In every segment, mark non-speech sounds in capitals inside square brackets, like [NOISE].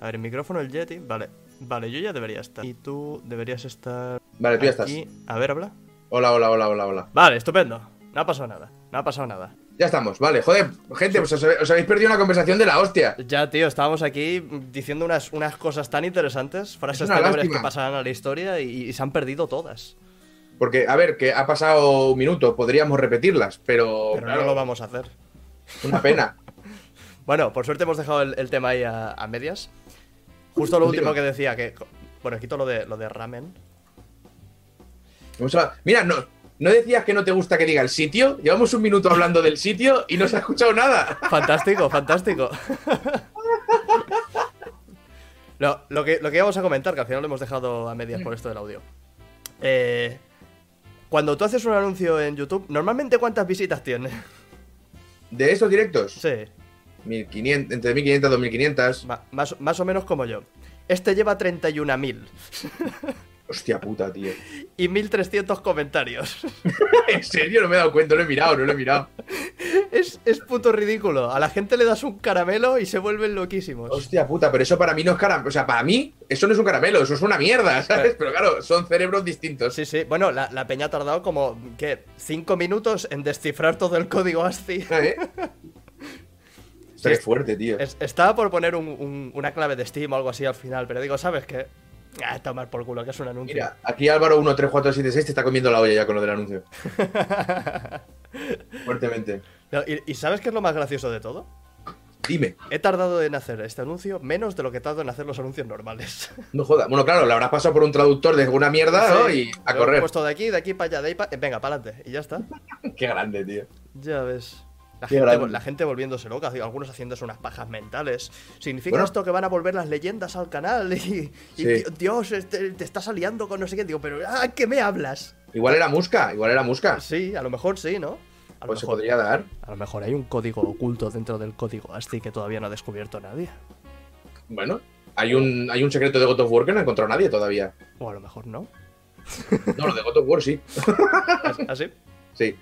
A ver, el micrófono, el Yeti. Vale. Vale, yo ya debería estar. Y tú deberías estar. Vale, tú ya aquí. estás. A ver, habla. Hola, hola, hola, hola, hola. Vale, estupendo. No ha pasado nada. No ha pasado nada. Ya estamos, vale. Joder, gente, pues os, os habéis perdido una conversación de la hostia. Ya, tío, estábamos aquí diciendo unas, unas cosas tan interesantes, frases lástima. que pasarán a la historia y, y se han perdido todas. Porque, a ver, que ha pasado un minuto, podríamos repetirlas, pero, Pero claro, no lo vamos a hacer. una pena. [LAUGHS] Bueno, por suerte hemos dejado el, el tema ahí a, a medias. Justo lo último que decía, que. Bueno, quito lo de, lo de ramen. Vamos a- Mira, no, no decías que no te gusta que diga el sitio. Llevamos un minuto hablando del sitio y no se ha escuchado nada. Fantástico, fantástico. Lo, lo que, lo que íbamos a comentar, que al final lo hemos dejado a medias por esto del audio. Eh, cuando tú haces un anuncio en YouTube, ¿normalmente cuántas visitas tiene? De estos directos, Sí, 1500, entre 1500 y 2500. ma- más, más o menos como yo. Este lleva 31.000 [LAUGHS] Hostia puta, tío. y 1.300 comentarios. [LAUGHS] En serio, no me he dado cuenta, no lo he mirado, no lo he mirado. Es, es puto ridículo. A la gente le das un caramelo y se vuelven loquísimos. Hostia puta, pero eso para mí no es caramelo. O sea, para mí, eso no es un caramelo, eso es una mierda, ¿sabes? Pero claro, son cerebros distintos. Sí, sí. Bueno, la, la peña ha tardado como, ¿qué? Cinco minutos en descifrar todo el código ASCII. ¿Eh? [LAUGHS] Hostia, qué fuerte, tío. Es- estaba por poner un- un- una clave de Steam o algo así al final, pero digo, ¿sabes qué? Ah, tomar por culo, que es un anuncio. Mira, aquí Álvaro 13476 te está comiendo la olla ya con lo del anuncio. [LAUGHS] Fuertemente. No, ¿Y, y sabes qué es lo más gracioso de todo? Dime, He tardado en hacer este anuncio menos de lo que tardo en hacer los anuncios normales. [LAUGHS] no jodas. Bueno, claro, lo habrás pasado por un traductor de una mierda, ¿no? Y a lo he correr. puesto de aquí, de aquí para allá, de ahí para... Venga, para adelante. Y ya está. [LAUGHS] Qué grande, tío. Ya ves. La gente, grande. la gente volviéndose loca, algunos haciéndose unas pajas mentales. ¿Significa Bueno. esto que van a volver las leyendas al canal? [LAUGHS] Y, y, Sí. Dios, este, te estás aliando con no sé qué. Digo, pero ¿a qué me hablas? Igual era musca, igual era musca. Sí, a lo mejor sí, ¿no? A lo, Pues se mejor, podría dar. a lo mejor hay un código oculto dentro del código ASCII que todavía no ha descubierto nadie. Bueno, hay un, hay un secreto de God of War que no ha encontrado nadie todavía. O a lo mejor no. No, lo de God of War sí. ¿Así? [LAUGHS] Sí.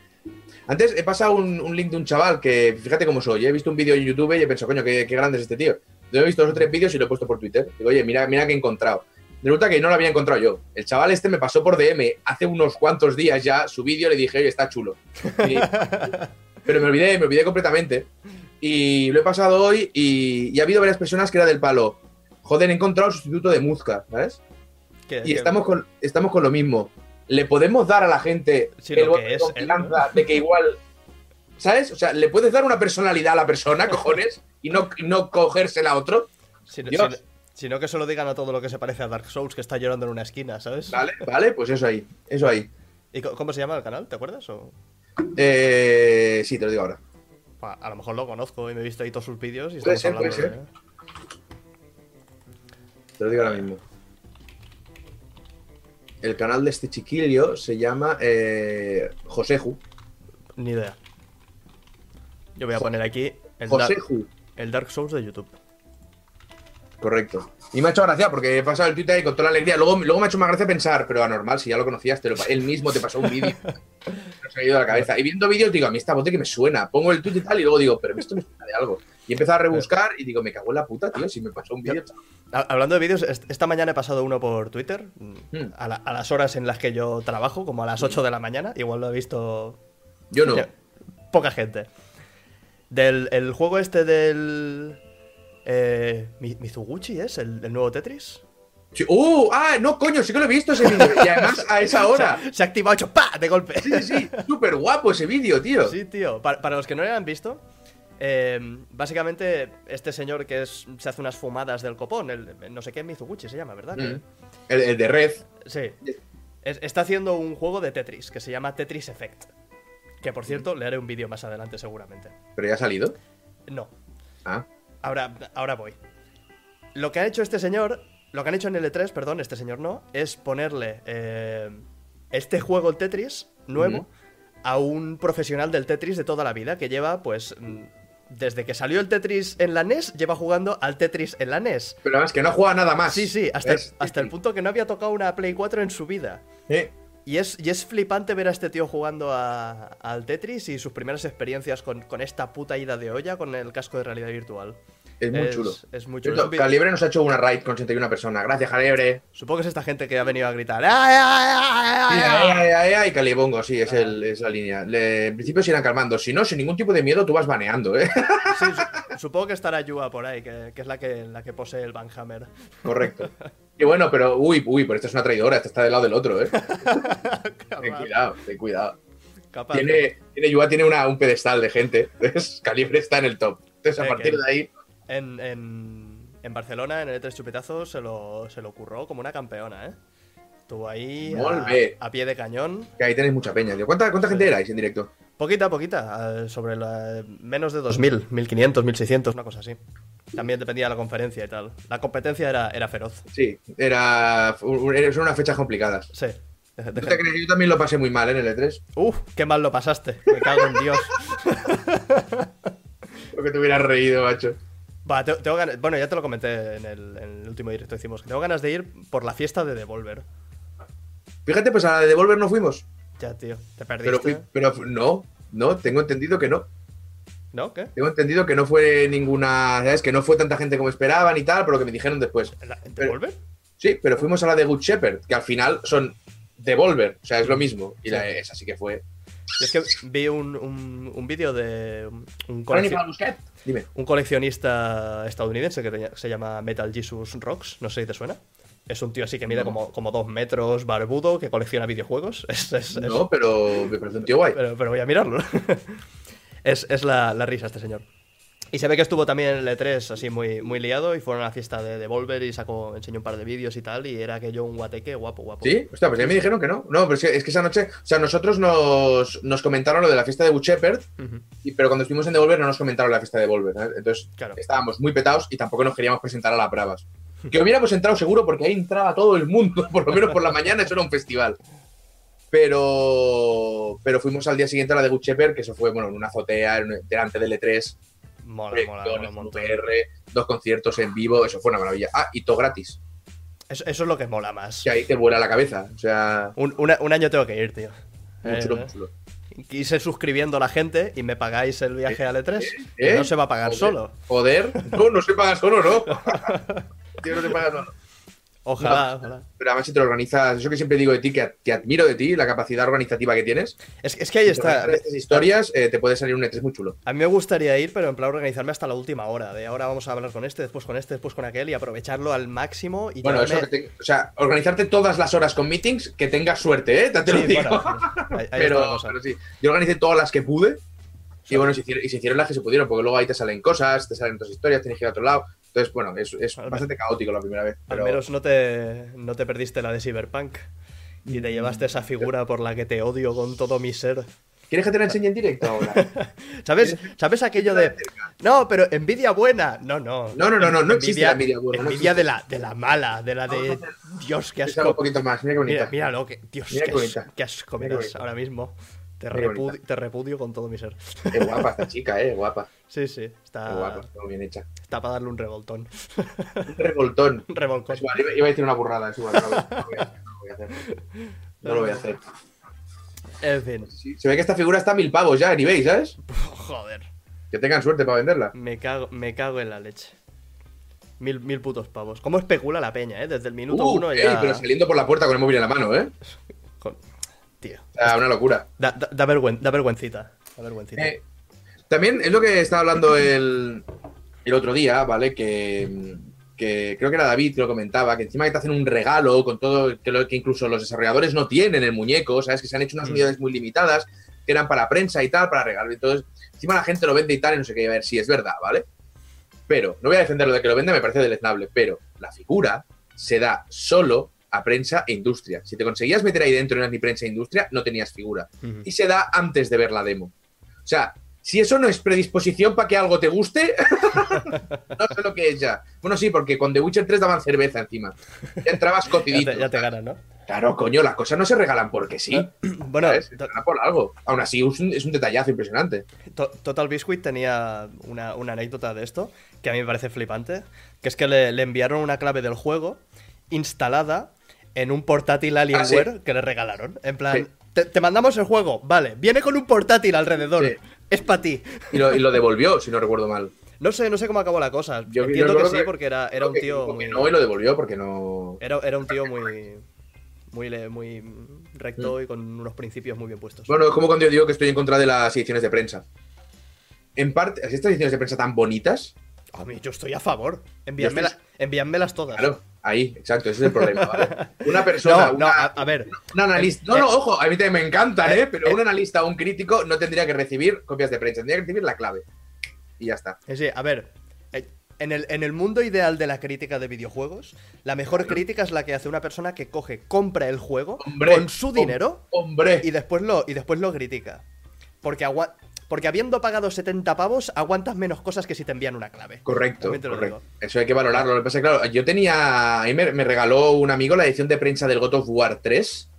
Antes he pasado un, un link de un chaval que, fíjate cómo soy, he visto un vídeo en YouTube y he pensado, coño, qué, qué grande es este tío. Yo he visto dos o tres vídeos y lo he puesto por Twitter. Digo, oye, mira, mira que he encontrado. Resulta que no lo había encontrado yo. El chaval este me pasó por DM hace unos cuantos días ya su vídeo le dije, oye, está chulo. Y- [LAUGHS] pero me olvidé, me olvidé completamente. Y lo he pasado hoy y, y ha habido varias personas que era del palo. Joder, he encontrado el sustituto de Muzca, ¿sabes? Que- Y que- estamos con, estamos con lo mismo. ¿Le podemos dar a la gente Sí, el que es confianza de que igual. ¿Sabes? O sea, ¿le puedes dar una personalidad a la persona, [LAUGHS] cojones? Y no, no cogérsela a otro. Si, Dios. si- si no que se lo digan a todo lo que se parece a Dark Souls que está llorando en una esquina, ¿sabes? Vale, vale, pues eso ahí. Eso ahí. ¿Y cómo se llama el canal? ¿Te acuerdas? O... Eh, sí, te lo digo ahora. A lo mejor lo conozco y me he visto ahí todos sus vídeos y estamos ser, hablando de... Te lo digo ahora mismo. El canal de este chiquillo se llama eh, Joseju. Ni idea. Yo voy a Jo- poner aquí el, Dark- Joseju. el Dark Souls de YouTube. Correcto. Y me ha hecho gracia porque he pasado el Twitter ahí con toda la alegría. Luego, luego me ha hecho más gracia pensar, pero anormal, si ya lo conocías, te lo, él mismo te pasó un vídeo. [LAUGHS] Me ha ido a la cabeza. Y viendo vídeos digo, a mí esta voz de que me suena. Pongo el tweet y tal, y luego digo, pero esto me suena de algo. Y empiezo a rebuscar y digo, me cago en la puta, tío, si me pasó un vídeo. Ha- Hablando de vídeos, est- esta mañana he pasado uno por Twitter, mm, Hmm. a, la- a las horas en las que yo trabajo, como a las 8 de la mañana, igual lo he visto Yo no. Poca gente. Del el juego este del... Eh, Mi- Mizuguchi es el, el nuevo Tetris. Sí, ¡Uh! ¡Ah! No, coño, sí que lo he visto ese vídeo. Y además a esa [LAUGHS] hora. Se ha activado hecho ¡pa! de golpe. Sí, sí, sí. Súper guapo ese vídeo, tío. Sí, tío. Para, para los que no lo hayan visto, eh, básicamente este señor que es, se hace unas fumadas del copón, el, el no sé qué Mizuguchi se llama, ¿verdad? Mm. El, el de Red. Sí. Es- está haciendo un juego de Tetris que se llama Tetris Effect. Que por cierto, le haré un vídeo más adelante seguramente. Pero ya ha salido. No. Ah. Ahora, ahora voy. Lo que ha hecho este señor, lo que han hecho en L3, perdón, este señor no, es ponerle eh, este juego, el Tetris, nuevo, Ujú. a un profesional del Tetris de toda la vida, que lleva, pues, mm, desde que salió el Tetris en la NES, lleva jugando al Tetris en la NES. Pero además que no juega nada más. Sí, sí, hasta, el, ¿Ves? hasta el punto que no había tocado una Play 4 en su vida. Eh, Y es, y es flipante ver a este tío jugando a- al Tetris y sus primeras experiencias con, con esta puta ida de olla con el casco de realidad virtual. Es muy chulo. Es muy Cierto, chulo. Es vi- Calibre nos ha hecho una raid con 61 personas. Gracias, Calibre. Supongo que es esta gente que ha venido a gritar. ¡Ay, ay, ay, ay, Calibongo, sí, es, el- es la línea. Le- en principio se irán calmando. Si no, sin ningún tipo de miedo, tú vas baneando, ¿eh? Sí, su- supongo que estará Yua por ahí, que, que es la que, la que posee el Van Hammer. Correcto. Y bueno, pero uy, uy, pero esta es una traidora, esta está del lado del otro, ¿eh? [LAUGHS] Ten cuidado, ten cuidado. Capaz. Tiene, tiene, Yua tiene una- un pedestal de gente. [LAUGHS] Entonces, Calibre está en el top. Entonces, a Sí, partir que- de ahí, En, en, en Barcelona, en el E3 Chupetazos, se lo, se lo curró como una campeona, ¿eh? Estuvo ahí a, pie de cañón. que ahí tenéis mucha peña, tío. ¿Cuánta, cuánta gente erais en directo? Poquita, poquita, sobre la, menos de 2.000, 1.500, 1.600, una cosa así. También dependía de la conferencia y tal. La competencia era, era feroz. Sí, era, son unas fechas complicadas. Sí. De- de ¿No te gente- crees? Yo también lo pasé muy mal ¿eh? en el E3. Uf, qué mal lo pasaste. Me cago en Dios. [LAUGHS] Porque te hubieras reído, macho. Va, te- tengo ganas. Bueno, ya te lo comenté en el, en el último directo que hicimos. Que tengo ganas de ir por la fiesta de Devolver. Fíjate, pues a la de Devolver no fuimos. Ya, tío. Te Pero, perdiste. fui- pero no, no, tengo entendido que no. ¿No? ¿Qué? Tengo entendido que no fue ninguna, ¿sabes? Que no fue tanta gente como esperaban y tal, por lo que me dijeron después. ¿En, la- Pero- Devolver? Sí, pero fuimos a la de Good Shepherd, que al final son Devolver, o sea, es lo mismo. Y la, Sí. esa sí que fue. Y es que vi un, un, un vídeo de un, un Un coleccionista estadounidense que se llama Metal Jesus Rocks. No sé si te suena. Es un tío así que mide No. como, como dos metros, barbudo, que colecciona videojuegos. [LAUGHS] Es, es- es- No, pero me parece un tío guay. pero, pero voy a mirarlo. [LAUGHS] es es la, la risa este señor. Y se ve que estuvo también en el E3 así muy, muy liado y fueron a la fiesta de Devolver y sacó, enseñó un par de vídeos y tal y era aquello un guateque guapo, guapo. Sí, hostia, pues ya me dijeron que no. No, pero es que, es que esa noche, o sea, nosotros nos, nos comentaron lo de la fiesta de Ujú. y- pero cuando estuvimos en Devolver no nos comentaron la fiesta de Devolver. ¿sabes? Entonces Claro. estábamos muy petados y tampoco nos queríamos presentar a las bravas. Que hubiéramos entrado seguro porque ahí entraba todo el mundo, [LAUGHS] por lo menos por la mañana, eso era un festival. Pero, pero fuimos al día siguiente a la de Good Shepherd, que eso fue, bueno, en una azotea, delante del E3, Mola, mola, un montón. VR, dos conciertos en vivo, eso fue una maravilla. Ah, y todo gratis, Eso, eso es lo que mola más. que ahí te vuela la cabeza. O sea, Un, una- un año tengo que ir, tío. muy Eh, chulo, eh. muy chulo. Quise suscribiendo a la gente y me pagáis el viaje al E3. ¿Eh? que no se va a pagar Joder. solo. Joder, no, no se paga solo, ¿no? [LAUGHS] Tío, no se paga solo. Ojalá, ojalá. Pero además si te lo organizas, eso que siempre digo de ti, que, que admiro de ti, la capacidad organizativa que tienes. Es, es que ahí Si está. estas historias, eh, te puede salir un E3 muy chulo. A mí me gustaría ir, pero en plan organizarme hasta la última hora. De ahora vamos a hablar con este, después con este, después con aquel y aprovecharlo al máximo. Y Bueno, eso que te- o sea, organizarte todas las horas con meetings, que tengas suerte, ¿eh? Te, lo Sí, digo. bueno, ahí- pero, pero sí, yo organicé todas las que pude. Y bueno, se hicieron, y se hicieron las que se pudieron, porque luego ahí te salen cosas, te salen otras historias, tienes que ir a otro lado. Entonces, bueno, es, es bastante caótico la primera vez. Al menos no te, no te perdiste la de Cyberpunk. Y te llevaste esa figura por la que te odio con todo mi ser. ¿Quieres que te la enseñe en directo ahora? [LAUGHS] ¿Sabes, ¿Sabes aquello de.? No, pero envidia buena. No, no. No, no, no, no, no existe la envidia buena, Envidia de, la, de la mala, de la de. Dios, qué algo un asco. poquito más, mira qué bonita. Mira, míralo, que, Dios, Mira qué, qué as- bonita. qué asco Mira ahora mismo. Te, repudio con todo mi ser. Es guapa esta chica, eh, guapa. [LAUGHS] Sí, sí, Es está, guapa, está muy bien hecha. está para darle un revoltón. Un revoltón. Un [LAUGHS] revolcón. Es igual, iba, a decir una burrada, es igual. No lo, no lo voy a hacer, no lo voy a hacer. No lo voy a hacer. En fin, Sí, se ve que esta figura está a mil pavos ya en eBay, ¿sabes? [LAUGHS] joder. Que tengan suerte para venderla. Me cago, me cago en la leche. Mil, mil putos pavos. ¿Cómo especula la peña, eh? Desde el minuto Uh, uno ey, ya. pero saliendo por la puerta con el móvil en la mano, ¿eh? Con- Tío. Sea, una locura. Da, da, da vergüen- da vergüencita. Da vergüencita. Eh, también es lo que estaba hablando el, el otro día, ¿vale? Que, que creo que era David que lo comentaba, que encima que te hacen un regalo con todo, que, lo, que incluso los desarrolladores no tienen el muñeco, ¿sabes? Que se han hecho unas Mm. unidades muy limitadas, que eran para prensa y tal, para regalar. Entonces, encima la gente lo vende y tal, y no sé qué, a ver si es verdad, ¿vale? Pero, no voy a defender lo de que lo vende, me parece deleznable, pero la figura se da solo a prensa e industria. Si te conseguías meter ahí dentro y no eras ni prensa e industria, no tenías figura y se da antes de ver la demo. O sea, si eso no es predisposición para que algo te guste, [LAUGHS] no sé lo que es ya. Bueno, sí, porque con The Witcher 3 daban cerveza encima. Ya entrabas [LAUGHS] Ya cocidito. te, ya te ganan, ¿no? Claro, coño, las cosas no se regalan porque sí. [CLEARS THROAT] Bueno, ¿sabes? Se por algo. Aún así, es un, es un detallazo impresionante. To- Total Biscuit tenía una, una anécdota de esto que a mí me parece flipante, que es que le, le enviaron una clave del juego instalada en un portátil Alienware Ah, sí. que le regalaron. En plan, Sí. te, te mandamos el juego, vale, viene con un portátil alrededor, Sí. es para ti. Y lo, y lo devolvió, si no recuerdo mal. No sé, no sé cómo acabó la cosa. Yo- Entiendo que sí, que- porque era, era un tío que muy. no y lo devolvió porque no. Era, era un tío muy. Muy, muy recto y con unos principios muy bien puestos. Mm. Bueno, es como cuando yo digo que estoy en contra de las ediciones de prensa. En parte, estas ediciones de prensa tan bonitas, A mí, yo estoy a favor. Envíenmela- estoy- envíenmelas todas. claro, ahí, exacto, ese es el problema. ¿vale? [LAUGHS] Una persona, No, no, una- a, a ver. un analista. No, eh, no, ojo, a mí también me encantan, eh, ¿eh? Pero eh. un analista o un crítico no tendría que recibir copias de prensa, tendría que recibir la clave. Y ya está. eh, sí, a ver. eh, En el, en el mundo ideal de la crítica de videojuegos, la mejor crítica es la que hace una persona que coge, compra el juego Hombre, con su dinero Hombre, y después lo, y después lo critica. Porque, agua- porque habiendo pagado 70 pavos, aguantas menos cosas que si te envían una clave. correcto. Eso hay que valorarlo. Lo que pasa es que, claro, yo tenía. A mí me, me regaló un amigo la edición de prensa del God of War 3.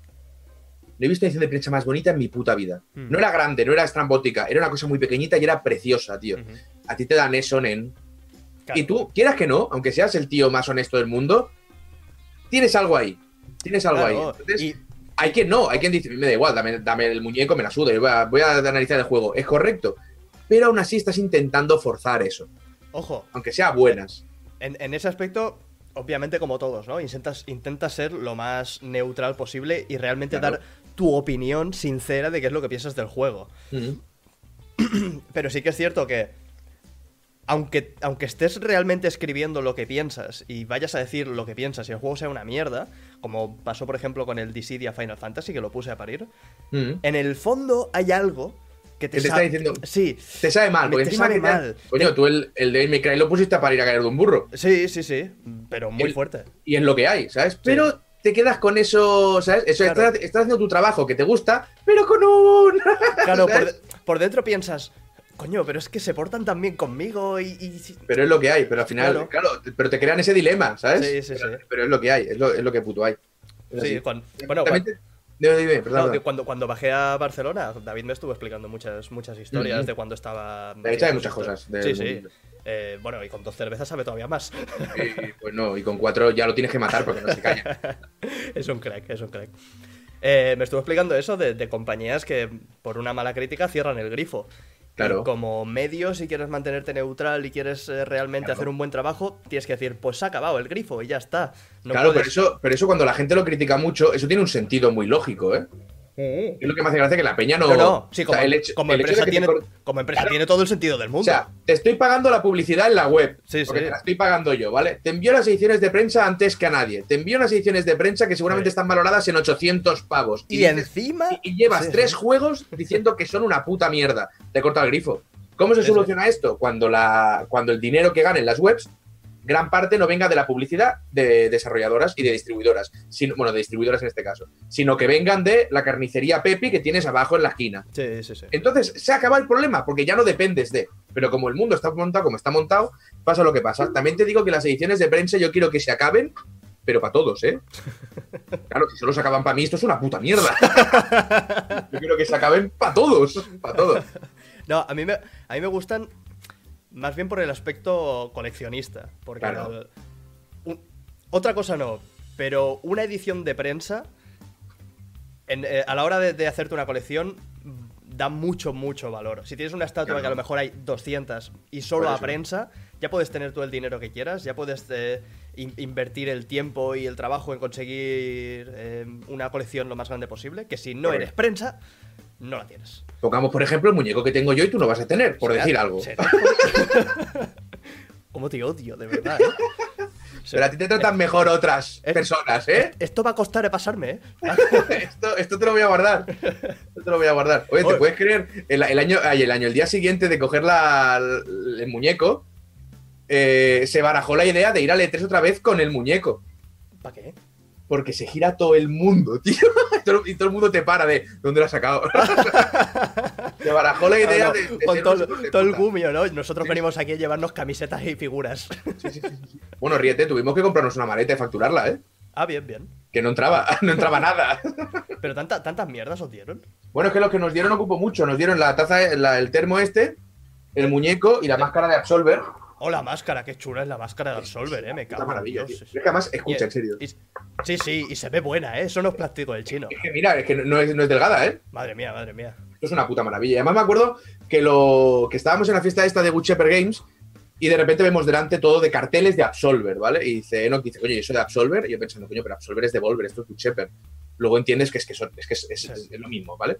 No he visto edición de prensa más bonita en mi puta vida. Mm. No era grande, no era estrambótica, era una cosa muy pequeñita y era preciosa, tío. A ti te dan eso, nen. Claro. Y tú, quieras que no, aunque seas el tío más honesto del mundo, tienes algo ahí. Tienes algo ahí. Entonces, y- hay quien no, hay quien dice, me da igual, dame, dame el muñeco, me la suda, voy a, voy a analizar el juego. Es correcto. Pero aún así estás intentando forzar eso, ojo, aunque sea buenas. en, en ese aspecto, obviamente como todos, ¿no? Intentas, intentas ser lo más neutral posible y realmente Claro. dar tu opinión sincera de qué es lo que piensas del juego. [CLEARS THROAT] Pero sí que es cierto que, aunque, aunque estés realmente escribiendo lo que piensas y vayas a decir lo que piensas y el juego sea una mierda, como pasó por ejemplo con el Dissidia Final Fantasy, que lo puse a parir, Mm. en el fondo hay algo que te, Que te está diciendo- Sí, Te sabe mal, porque te encima sabe que te- mal. Coño, tú el, el de Cry lo pusiste para ir a caer de un burro. sí, sí, sí, pero muy El- fuerte. Y es lo que hay, ¿sabes? Pero te quedas con eso, ¿sabes? Eso Claro. estás, estás haciendo tu trabajo que te gusta, pero con un. [LAUGHS] Claro, por, ¿sabes? de- por dentro piensas, coño, pero es que se portan tan bien conmigo y... y- Pero es lo que hay, pero al final, Claro. claro, pero te crean ese dilema, ¿sabes? Sí, sí, pero, sí. pero es lo que hay, es lo, es lo que puto hay. Es Sí, así. cuan- bueno, Dime, dime, perdón. no, cuando, cuando bajé a Barcelona, David me estuvo explicando muchas, muchas historias de cuando estaba... David sabe muchas cosas del Sí, sí. Eh, bueno, y con dos cervezas sabe todavía más. Y, pues no, y con cuatro ya lo tienes que matar porque no se calla. [LAUGHS] es un crack, es un crack. Eh, me estuvo explicando eso de, de compañías que por una mala crítica cierran el grifo. Claro. Y como medio, si quieres mantenerte neutral y quieres eh, realmente Claro. hacer un buen trabajo, tienes que decir, pues se ha acabado el grifo y ya está. No claro, pero eso, pero eso cuando la gente lo critica mucho, eso tiene un sentido muy lógico, ¿eh? Es lo que me hace gracia que la peña no. No, no, sí, o como, sea, hecho- como empresa, tiene, cor- como empresa Claro. tiene todo el sentido del O mundo. sea, te estoy pagando la publicidad en la web. Sí, porque sí. te la estoy pagando yo, ¿vale? Te envío las ediciones de prensa antes que a nadie. Te envío unas ediciones de prensa que seguramente Sí. están valoradas en 800 pavos. y encima... y, y llevas tres juegos diciendo que son una puta mierda. Te corta el grifo. ¿Cómo se soluciona esto? Cuando, la, cuando el dinero que ganen las webs, gran parte no venga de la publicidad de desarrolladoras y de distribuidoras. Sino, bueno, de distribuidoras en este caso. Sino que vengan de la carnicería Pepi que tienes abajo en la esquina. Sí, sí, sí. Entonces se acaba el problema, porque ya no dependes de. Pero como el mundo está montado como está montado, pasa lo que pasa. También te digo que las ediciones de prensa yo quiero que se acaben, pero para todos, ¿eh? [LAUGHS] Claro, si solo se acaban para mí, esto es una puta mierda. [LAUGHS] Yo quiero que se acaben para todos, para todos. No, a mí, me, a mí me gustan más bien por el aspecto coleccionista. Porque Claro. el- un- otra cosa no, pero una edición de prensa, en- eh, a la hora de, de hacerte una colección, da mucho, mucho valor. Si tienes una estatua Claro. que a lo mejor hay 200 y solo a prensa, ya puedes tener todo el dinero que quieras, ya puedes eh, in- invertir el tiempo y el trabajo en conseguir eh, una colección lo más grande posible, que si no eres prensa, no la tienes. Pongamos, por ejemplo, el muñeco que tengo yo y tú no vas a tener, por decir algo. ¿Cómo te odio, de verdad? ¿eh? [LAUGHS] Pero a ti te tratan mejor otras Eh, personas, ¿eh? Esto va a costar pasarme, ¿eh? [LAUGHS] esto, esto te lo voy a guardar. Esto te lo voy a guardar. Oye, ¿te Oye. puedes creer? El, el año, ay, el año, el día siguiente de coger la, el muñeco, eh, se barajó la idea de ir al E3 otra vez con el muñeco. ¿Para qué? Porque se gira todo el mundo, [LAUGHS] tío. Y todo, el mundo te para de ¿dónde lo has sacado? se barajó la idea no, de, de con ser todo, todo el gumio, ¿no? Nosotros Sí. venimos aquí a llevarnos camisetas y figuras. Sí, sí, sí, sí, sí. Bueno, ríete, tuvimos que comprarnos una maleta y facturarla, ¿eh? ah, bien, bien. Que no entraba, [LAUGHS] no entraba nada. Pero tanta, tantas mierdas os dieron. Bueno, es que los que nos dieron ocupó mucho. Nos dieron la taza, la- el termo este, el muñeco y la máscara de Absolver. Oh, la máscara, qué chula es la máscara de Absolver, ¿eh? Me cago Una en maravilla, tío. Es que además, escucha, en serio. y- sí, sí, y se ve buena, ¿eh? Eso no es plástico del chino. Es que mira, es que no es, no es delgada, ¿eh? Madre mía, madre mía. Esto es una puta maravilla. Y además me acuerdo que lo que estábamos en la fiesta esta de Good Shepherd Games y de repente vemos delante todo de carteles de Absolver, ¿vale? Y dice Enoch, dice, oye, ¿eso de Absolver? Y yo pensando, coño, pero Absolver es Devolver, esto es Good Shepherd. Luego entiendes que es que, son- es, que es, es- es- es lo mismo, ¿vale?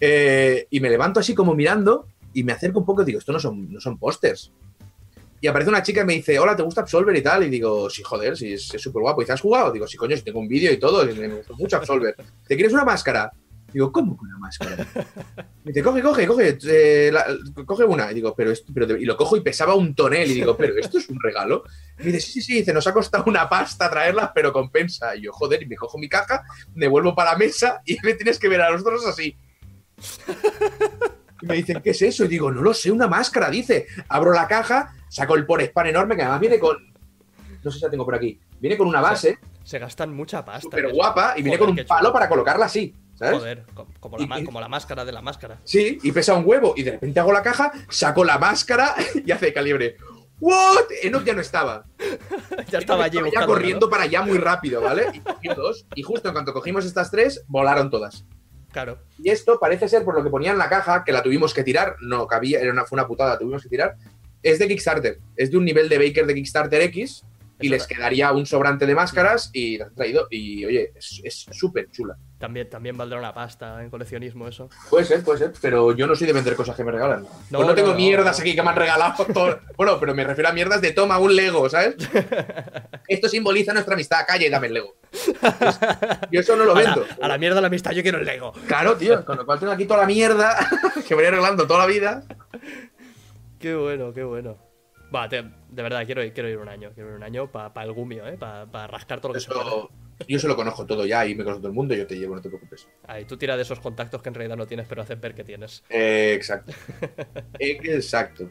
Eh, y me levanto así como mirando y me acerco un poco y digo, esto no son, no son pósters. Y aparece una chica y me dice, hola, ¿te gusta Absolver y tal? Y digo, sí, joder, sí, es súper guapo. ¿Y te has jugado? Digo, sí, coño, si tengo un vídeo y todo, y me gustó mucho Absolver. ¿Te quieres una máscara? Digo, ¿cómo que una máscara? [LAUGHS] Me dice, coge, coge, coge, eh, la- coge una. Y digo, pero esto, pero y lo cojo y pesaba un tonel. Y digo, pero esto es un regalo. Y me dice, sí, sí, sí, dice, nos ha costado una pasta traerla, pero compensa. Y yo, joder, y me cojo mi caja, me vuelvo para la mesa y me tienes que ver a los dos así. [LAUGHS] Y me dicen, ¿qué es eso? Y digo, no lo sé, una máscara, dice. Abro la caja, saco el por spam enorme, que además viene con. No sé si la tengo por aquí. Viene con una base Se gastan mucha pasta. en eso. guapa y viene Joder, con un palo para colocarla así. ¿Sabes? Joder, co- como la, Y- ma- y- como la máscara de la máscara. Sí, y pesa un huevo. Y de repente hago la caja, saco la máscara [LAUGHS] y hace calibre. ¿What? Enoch ya no estaba. [LAUGHS] ya estaba allí ya corriendo ¿no? para allá muy rápido, ¿vale? Y cogió dos. Y justo en cuanto cogimos estas tres, volaron todas. Claro. Y esto parece ser, por lo que ponía en la caja, que la tuvimos que tirar. No cabía, era una, fue una putada, la tuvimos que tirar. Es de Kickstarter. Es de un nivel de Baker de Kickstarter X. Y les quedaría un sobrante de máscaras y las he traído. Y oye, es súper chula. También, también valdrá una pasta en coleccionismo eso. Puede ser, puede ser, pero yo no soy de vender cosas que me regalan. No, No, pues no tengo no, mierdas aquí que me han regalado. [LAUGHS] todo- Bueno, pero me refiero a mierdas de toma un Lego, ¿sabes? [LAUGHS] Esto simboliza nuestra amistad. Calle, dame el Lego. Pues, [LAUGHS] yo eso no lo A la, vendo. a la mierda la amistad, yo quiero el Lego. Claro, tío, con lo cual tengo aquí toda la mierda que voy arreglando toda la vida. Qué bueno, qué bueno. Va, te- de verdad, quiero ir, quiero ir un año. Quiero ir un año para el gumio, ¿eh? Para rascar todo lo que se. Eso, yo se lo conozco todo ya y me conozco todo el mundo. Yo te llevo, no te preocupes. Ahí, tú tira de esos contactos que en realidad no tienes, pero haces ver que tienes. Eh, exacto. [LAUGHS] Exacto.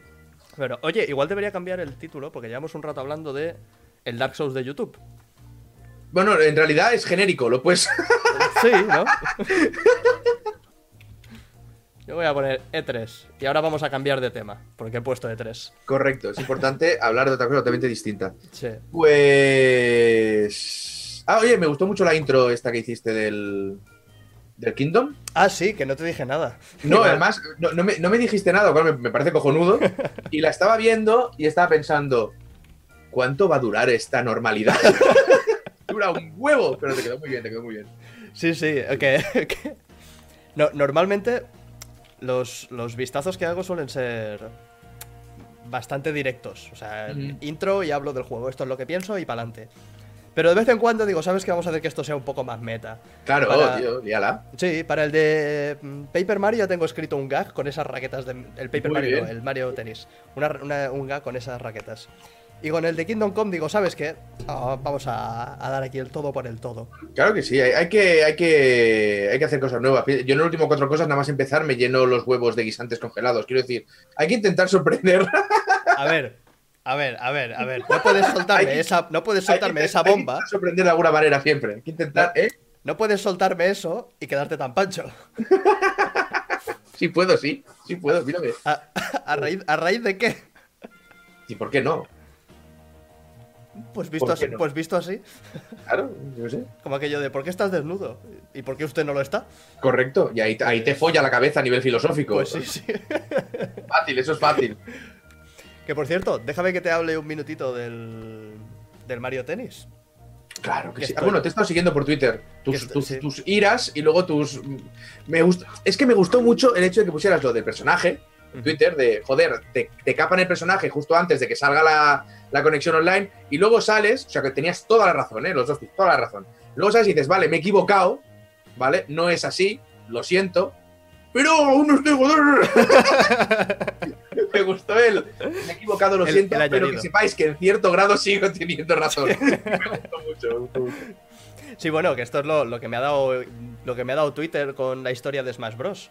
Bueno, oye, igual debería cambiar el título, porque llevamos un rato hablando de el Dark Souls de YouTube. Bueno, en realidad es genérico, lo puedes. Sí, ¿no? [LAUGHS] Yo voy a poner E3. Y ahora vamos a cambiar de tema, porque he puesto E E3. Correcto, es importante [LAUGHS] hablar de otra cosa totalmente distinta. Sí. Pues. Ah, oye, me gustó mucho la intro esta que hiciste del. del Kingdom. Ah, sí, que no te dije nada. No, además, no, no me, no me dijiste nada, cual me, me parece cojonudo. [LAUGHS] Y la estaba viendo y estaba pensando. ¿Cuánto va a durar esta normalidad? [LAUGHS] Dura un huevo, pero te quedó muy bien, te quedó muy bien. Sí, sí, que, que- No, normalmente los, los vistazos que hago suelen ser bastante directos. O sea, Ujú. intro y hablo del juego. Esto es lo que pienso y para adelante. Pero de vez en cuando digo, ¿sabes qué? Vamos a hacer que esto sea un poco más meta. Claro, Para- tío, líala. Sí, para el de mm, Paper Mario ya tengo escrito un gag con esas raquetas de... El Paper Muy Mario, no, el Mario Tennis. Una, una- un gag con esas raquetas. Y con el de Kingdom Come digo, ¿sabes qué? Ah, vamos a, a dar aquí el todo por el todo. Claro que sí, hay, hay que, hay, que, hay que hacer cosas nuevas. Yo en el último cuatro cosas, nada más empezar, me lleno los huevos de guisantes congelados. Quiero decir, hay que intentar sorprender. A ver, a ver, a ver, a ver. No puedes soltarme [LAUGHS] que- esa, no puedes soltarme esa hay que bomba. sorprender de alguna manera siempre. Hay que intentar, ¿eh? No puedes soltarme eso y quedarte tan pancho. [LAUGHS] Sí puedo, sí. Sí puedo, mírame. ¿A, a raíz, ¿A raíz de qué? ¿Y por qué no? Pues visto ¿Por así, no? pues visto así. Claro, yo sé. Como aquello de ¿por qué estás desnudo? ¿Y por qué usted no lo está? Correcto. Y ahí, ahí te folla la cabeza a nivel filosófico. Pues sí, sí. [LAUGHS] Fácil, eso es fácil. Que por cierto, déjame que te hable un minutito del, del Mario Tennis. Claro que Que sí. Ah, bueno, te he estado siguiendo por Twitter. Tus, estoy- tus- sí. tus iras y luego tus. Me gustó. Es que me gustó mucho el hecho de que pusieras lo del personaje en. Twitter, de joder, te, te capan el personaje justo antes de que salga la, la conexión online y luego sales, o sea que tenías toda la razón, ¿eh? Los dos, toda la razón. Luego sales y dices, vale, me he equivocado, ¿vale? No es así, lo siento, pero aún no estoy joder. [LAUGHS] me gustó el, me he equivocado, lo El- siento, el pero que sepáis que en cierto grado sigo teniendo razón. [LAUGHS] me gustó mucho, me gustó mucho. Sí, bueno, que esto es lo, lo que me ha dado lo que me ha dado Twitter con la historia de Smash Bros.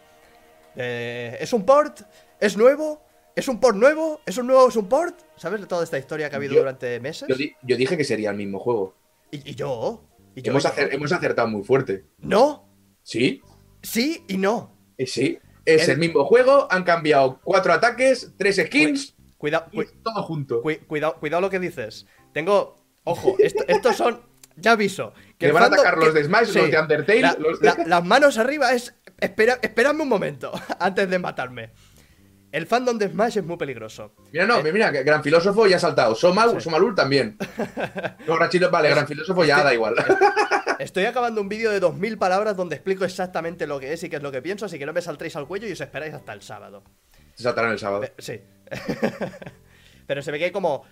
Eh, ¿Es un port? ¿Es nuevo? ¿Es un port nuevo? ¿Es un nuevo? ¿Es un port? ¿Sabes de toda esta historia que ha habido Yo- durante meses? Yo, di- yo dije que sería el mismo juego. Y, y yo. Y yo, Hemos, y yo. acer- hemos acertado muy fuerte. No, ¿Sí? sí y no. Eh, Sí. Es El- el mismo juego, han cambiado cuatro ataques, tres skins, Cuidado, todo junto. cuidado, cuidado lo que dices. Tengo. Ojo, esto- estos son. Ya aviso. Que van a atacar los que- de Smash, sí, los de Undertale, la- los de... la- las manos arriba es. Espera, esperadme un momento [LAUGHS] antes de matarme. El fandom de Smash es muy peligroso. Mira, no, mira, que gran filósofo ya ha saltado. Somal, Sí. Somalur también. [LAUGHS] No, gran chilo- vale, gran filósofo ya da igual. [LAUGHS] Estoy acabando un vídeo de 2000 palabras donde explico exactamente lo que es y qué es lo que pienso, así que no me saltéis al cuello y os esperáis hasta el sábado. Se saltaron el sábado. Pe- Sí. [LAUGHS] pero se ve que hay como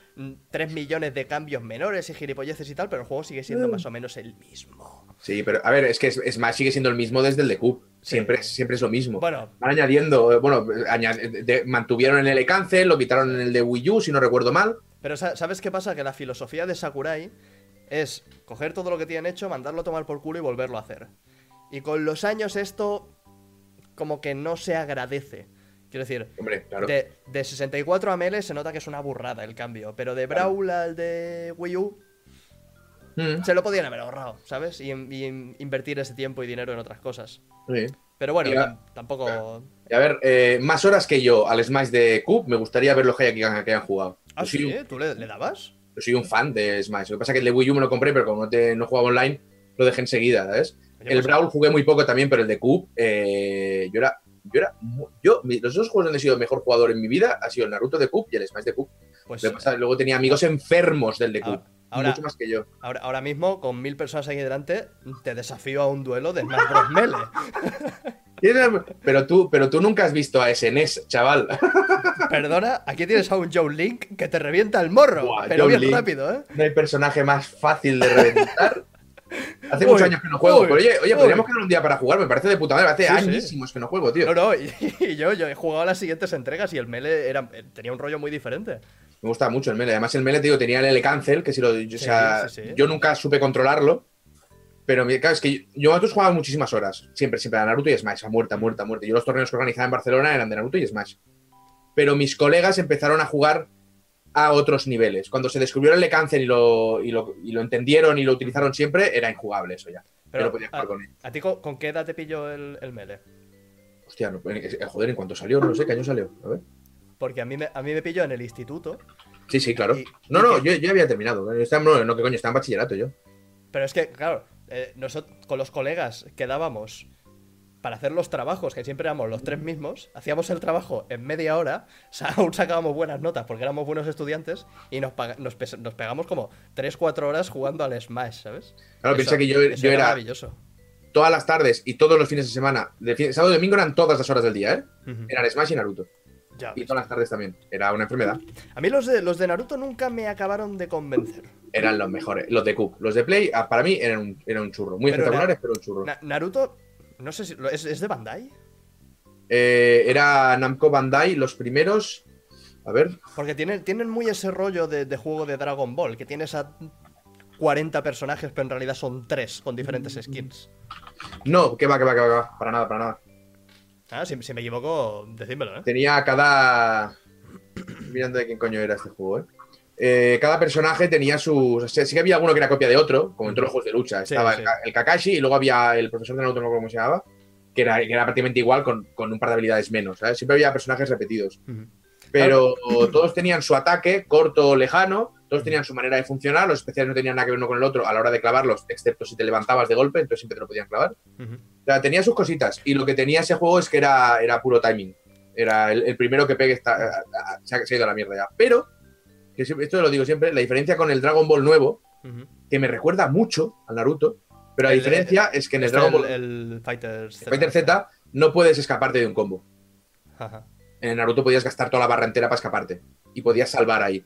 3 millones de cambios menores y gilipolleces y tal, pero el juego sigue siendo más o menos el mismo. Sí, pero a ver, es que Smash sigue siendo el mismo desde el de Cube. Siempre, es- siempre es lo mismo. Bueno. Van añadiendo, bueno, añad- de- mantuvieron en el Cancel, lo quitaron en el de Wii U, si no recuerdo mal. Pero sa- ¿sabes qué pasa? Que la filosofía de Sakurai es coger todo lo que tienen hecho, mandarlo a tomar por culo y volverlo a hacer. Y con los años esto como que no se agradece. Quiero decir, Hombre, claro. de, de 64 a Melee se nota que es una burrada el cambio, pero de Brawl al de Wii U Mm, se lo podían haber ahorrado, ¿sabes? Y, y invertir ese tiempo y dinero en otras cosas. sí. Pero bueno, tampoco... Y a ver, eh, más horas que yo al Smash de Cube, me gustaría ver los que hayan, que hayan jugado. Ah, yo, sí, un, ¿tú le, le dabas? yo soy un fan de Smash. Lo que pasa es que el de Wii U me lo compré, pero como no, te, no jugaba online, lo dejé enseguida, ¿sabes? Oye, El pues, Brawl jugué muy poco también, pero el de Cube, eh, yo era. Yo era. Yo, los dos juegos donde he sido mejor jugador en mi vida ha sido el Naruto de Cube y el Smash de Cube. pues, Lo que pasa, luego tenía amigos enfermos del de Cube. ahora, ahora, mucho más que yo. ahora, ahora mismo, con mil personas aquí delante, te desafío a un duelo de Smash Bros. Melee. [LAUGHS] Pero tú, pero tú nunca has visto a SNES, chaval. [LAUGHS] Perdona, aquí tienes a un Joe Link que te revienta el morro. Buah, pero bien Link. rápido, ¿eh? No hay personaje más fácil de reventar. Hace Uy, muchos años que no juego, uy, pero oye, oye, podríamos quedar un día para jugar, me parece de puta madre. Hace Sí, sí. añísimos que no juego, tío. No, no, y, [LAUGHS] y yo, yo he jugado a las siguientes entregas y el Melee era, tenía un rollo muy diferente. Me gusta mucho el Melee. Además, el Melee, tío, tenía el L cancel, que si lo. yo, o Sí, sea, sí, sí. yo nunca supe controlarlo. Pero claro, es que yo, antes jugaba muchísimas horas. Siempre, siempre a Naruto y Smash, a muerta, muerta, muerta. Yo los torneos que organizaba en Barcelona eran de Naruto y Smash. Pero mis colegas empezaron a jugar a otros niveles. Cuando se descubrió el L cancel y lo, y, lo, y lo entendieron y lo utilizaron siempre, era injugable eso ya. Pero, Pero, jugar a, con él. ¿a ti con, con qué edad te pilló el, el Melee? Hostia, no, eh, joder, ¿en cuánto salió? No sé, ¿qué año salió? A ver. Porque a mí me, a mí me pilló en el instituto, Sí, sí, claro. Y- no, y no, que- yo, yo había terminado. No, no, que coño, estaba en bachillerato yo. pero es que, claro, eh, nosotros con los colegas quedábamos para hacer los trabajos, que siempre éramos los tres mismos, hacíamos el trabajo en media hora, [LAUGHS] aún sacábamos buenas notas porque éramos buenos estudiantes y nos, nos, nos pegamos como 3-4 horas jugando al Smash, ¿sabes? Claro, Eso- piensa que yo, yo era maravilloso. todas las tardes y todos los fines de semana, de fin- sábado y domingo eran todas las horas del día, ¿eh? Ujú. Eran Smash y Naruto. Ya Y todas las tardes también. Era una enfermedad. A mí los de, los de Naruto nunca me acabaron de convencer. Eran los mejores. Los de Cook. Los de Play, ah, para mí, eran un, eran un churro. Muy Pero espectaculares, pero un churro. Na- Naruto, no sé si. ¿es, es de Bandai? Eh, era Namco Bandai, los primeros. A ver. Porque tienen, tienen muy ese rollo de, de juego de Dragon Ball, que tienes a 40 personajes, pero en realidad son 3 con diferentes skins. No, que va, que va, que va, que va. Para nada, para nada. Ah, si, si me equivoco, decídmelo, ¿eh? Tenía cada. [CLEARS THROAT] Mirando de quién coño era este juego, ¿eh? Eh, cada personaje tenía sus. o sea, sí que había alguno que era copia de otro, como en todos los juegos de lucha. Estaba sí. El, Ka- el Kakashi y luego había el profesor de Naruto, no cómo se llamaba, que era, que era prácticamente igual con, con un par de habilidades menos. ¿sabes? Siempre había personajes repetidos. Pero todos tenían su ataque corto o lejano, todos tenían su manera de funcionar, los especiales no tenían nada que ver uno con el otro a la hora de clavarlos, excepto si te levantabas de golpe, entonces siempre te lo podían clavar. O sea, tenía sus cositas. Y lo que tenía ese juego es que era, era puro timing. Era el, el primero que pegue está, se, ha, se ha ido a la mierda ya. Pero, que esto lo digo siempre, la diferencia con el Dragon Ball nuevo, que me recuerda mucho al Naruto, pero la El- diferencia es que en el Este, Dragon Ball el Fighter Z. Fighter Z no puedes escaparte de un combo. Ajá. En el Naruto podías gastar toda la barra entera para escaparte. Y podías salvar ahí.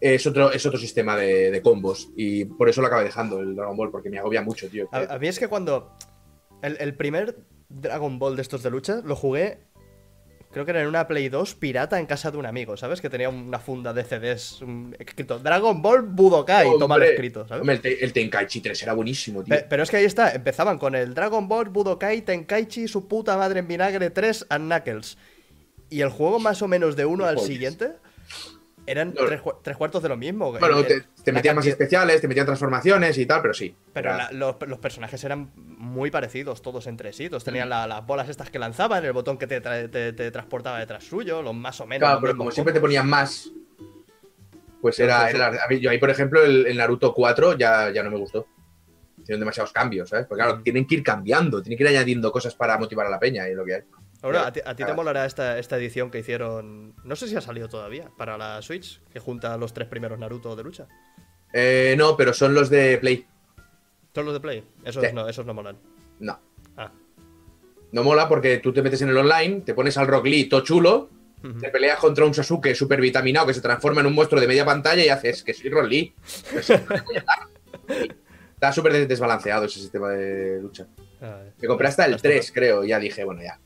Es otro, es otro sistema de, de combos. Y por eso lo acabé dejando el Dragon Ball, porque me agobia mucho, tío. A, a mí es que cuando. El, el primer Dragon Ball de estos de lucha lo jugué. Creo que era en una Play 2 pirata en casa de un amigo, ¿sabes? Que tenía una funda de CDs un- escrito Dragon Ball Budokai, toma el Hombre, escrito, ¿sabes? Hombre, el, Te- el Tenkaichi 3 era buenísimo, tío. Pe- Pero es que ahí está, empezaban con el Dragon Ball, Budokai, Tenkaichi, su puta madre en vinagre 3 and Knuckles. Y el juego más o menos de uno al Joder. siguiente eran No. tres, cu- tres cuartos de lo mismo. Bueno, El- te, te metían más especiales, te metían transformaciones y tal, pero sí. Pero Era- la- los, los personajes eran muy parecidos todos entre sí. Todos tenían la- las bolas estas que lanzaban, el botón que te, tra- te- te transportaba detrás suyo, los más o menos. Claro, pero como siempre te ponían más, pues era. a mí, yo ahí, por ejemplo, el, el Naruto 4 ya, ya no me gustó. Tienen demasiados cambios, ¿sabes? Porque claro, Mm. tienen que ir cambiando, tienen que ir añadiendo cosas para motivar a la peña y lo que hay. Ahora, a ti, a ti te Ah. molará esta, esta edición que hicieron. No sé si ha salido todavía. Para la Switch, que junta los tres primeros Naruto de lucha. Eh, no, pero son los de Play. Son los de Play. Esos, Sí. no, esos no molan. No. Ah. No mola porque tú te metes en el online, te pones al Rock Lee todo chulo, te peleas contra un Sasuke super vitaminado que se transforma en un monstruo de media pantalla y haces que soy Rock Lee. Pues, [LAUGHS] Está súper des- desbalanceado ese sistema de lucha. Ah, Me compré hasta el lástima. 3, creo, y ya dije, bueno, ya.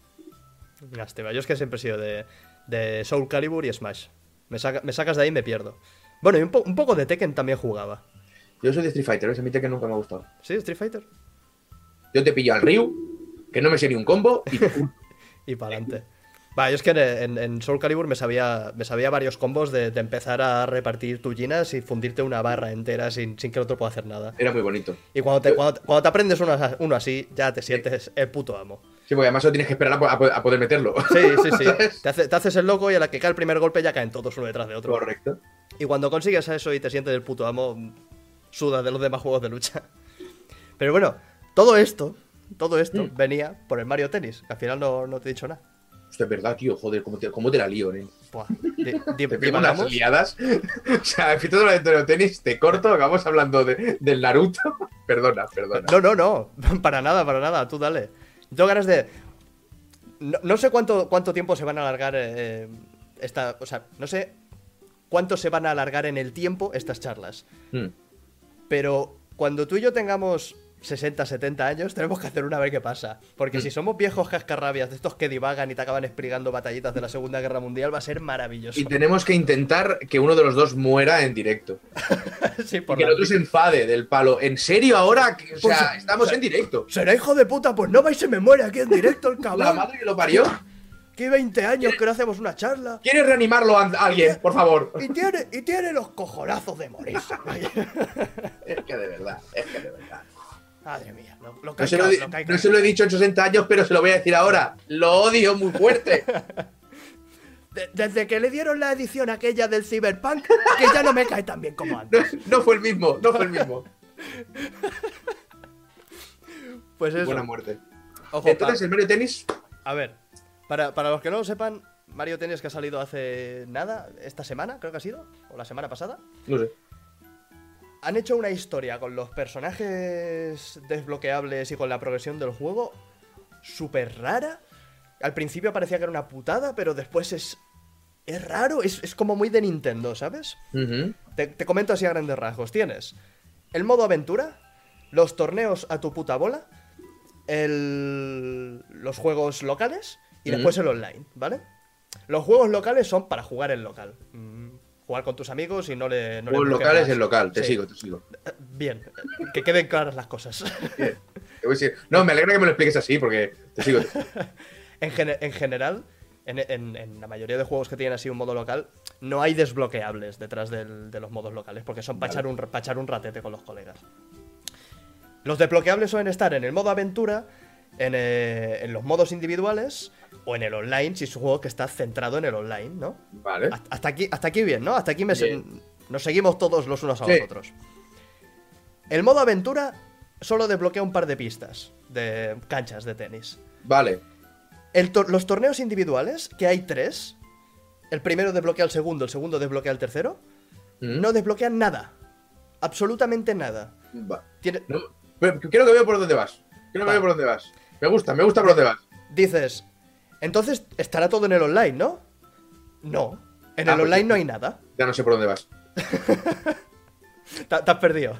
Lástima. Yo es que siempre he sido de, de Soul Calibur y Smash. Me, saca- me sacas de ahí y me pierdo. Bueno, y un, po- un poco de Tekken también jugaba. Yo soy de Street Fighter, ese mite que nunca me ha gustado. ¿Sí? Street Fighter. Yo te pillo al Ryu, que no me sé ni un combo, y [LAUGHS] Y para adelante. Va, yo es que en, Soul Calibur me sabía, me sabía varios combos de, de empezar a repartir tullinas y fundirte una barra entera sin, sin que el otro pueda hacer nada. era muy bonito. Y cuando te, cuando, cuando te aprendes uno así, ya te sientes el puto amo. Sí, porque además solo tienes que esperar a, po- a po- a poder meterlo. Sí, sí, sí. [LAUGHS] Te, hace- te haces el loco y a la que cae el primer golpe ya caen todos uno detrás de otro. Correcto. Y cuando consigues eso y te sientes el puto amo, suda de los demás juegos de lucha. [LAUGHS] Pero bueno, todo esto, todo esto Mm. venía por el Mario Tennis, que al final no, no te he dicho nada. Hostia, es verdad, tío, joder, cómo te, cómo te la lío, ¿eh? Buah, di- [LAUGHS] Te pego unas liadas. o sea, si todo lo de tenis, te corto, acabamos hablando de- del Naruto. perdona, perdona. No, no, no, para nada, para nada, tú dale. Tengo ganas de... No, no sé cuánto, cuánto tiempo se van a alargar eh, esta... O sea, no sé cuánto se van a alargar en el tiempo estas charlas. Mm. Pero cuando tú y yo tengamos 60, 70 años, tenemos que hacer una a ver qué pasa. Porque si somos viejos cascarrabias de estos que divagan y te acaban explicando batallitas de la Segunda Guerra Mundial, va a ser maravilloso. Y tenemos que intentar que uno de los dos muera en directo. [LAUGHS] sí, Y que el la- otro se enfade del palo. ¿En serio ahora? O Pues, sea, estamos o sea, en directo. ¿Será hijo de puta? Pues no vais y se me muere aquí en directo el [LAUGHS] La cabrón. madre que lo parió. Que 20 años que no hacemos una charla. ¿Quieres reanimarlo a a alguien, por favor? Y tiene, y tiene los cojonazos de morirse. [LAUGHS] Es que de verdad, es que de verdad. Madre mía, lo, lo que No se, lo, que no se lo he dicho en 60 años, pero se lo voy a decir ahora. Lo odio muy fuerte. [LAUGHS] De- desde que le dieron la edición aquella del Cyberpunk, que ya no me cae tan bien como antes. no fue el mismo, no fue el mismo. [LAUGHS] Pues eso. Buena muerte. Ojo, Entonces, el Mario Tennis, a ver, para, para los que no lo sepan, Mario Tennis que ha salido hace nada, esta semana, creo que ha sido, o la semana pasada, no sé. Han hecho una historia con los personajes desbloqueables y con la progresión del juego súper rara. Al principio parecía que era una putada, pero después es. Es raro, es, es como muy de Nintendo, ¿sabes? Te, te comento así a grandes rasgos. Tienes el modo aventura, los torneos a tu puta bola, el- los juegos locales y después el online, ¿vale? Los juegos locales son para jugar en local. Mm, jugar con tus amigos y no le. No le locales más. en local, te Sí. sigo, te sigo. Bien, que queden claras las cosas. [LAUGHS] Bien. Te No, me alegra que me lo expliques así, porque te sigo. [LAUGHS] en, gene- en general, en, en- en la mayoría de juegos que tienen así un modo local, no hay desbloqueables detrás del- de los modos locales, porque son para Vale. echar, un, pa' echar un ratete con los colegas. Los desbloqueables suelen estar en el modo aventura, en, eh, en los modos individuales o en el online, si es un juego que está centrado en el online, ¿no? Vale. Hasta- aquí, hasta aquí bien, ¿no? Hasta aquí me se- Bien. nos seguimos todos los unos a Sí. los otros. El modo aventura solo desbloquea un par de pistas de canchas de tenis. Vale. El los torneos individuales, que hay tres, el primero desbloquea el segundo, el segundo desbloquea el tercero, Mm. no desbloquean nada. Absolutamente nada. Va. Tiene- No, pero creo que veo por dónde vas. Creo que Va. veo por dónde vas. Me gusta, me gusta por dónde vas. dices, entonces estará todo en el online, ¿no? No. En Ah, el pues online no hay nada. Ya no sé por dónde vas. [LAUGHS] Te, te has perdido.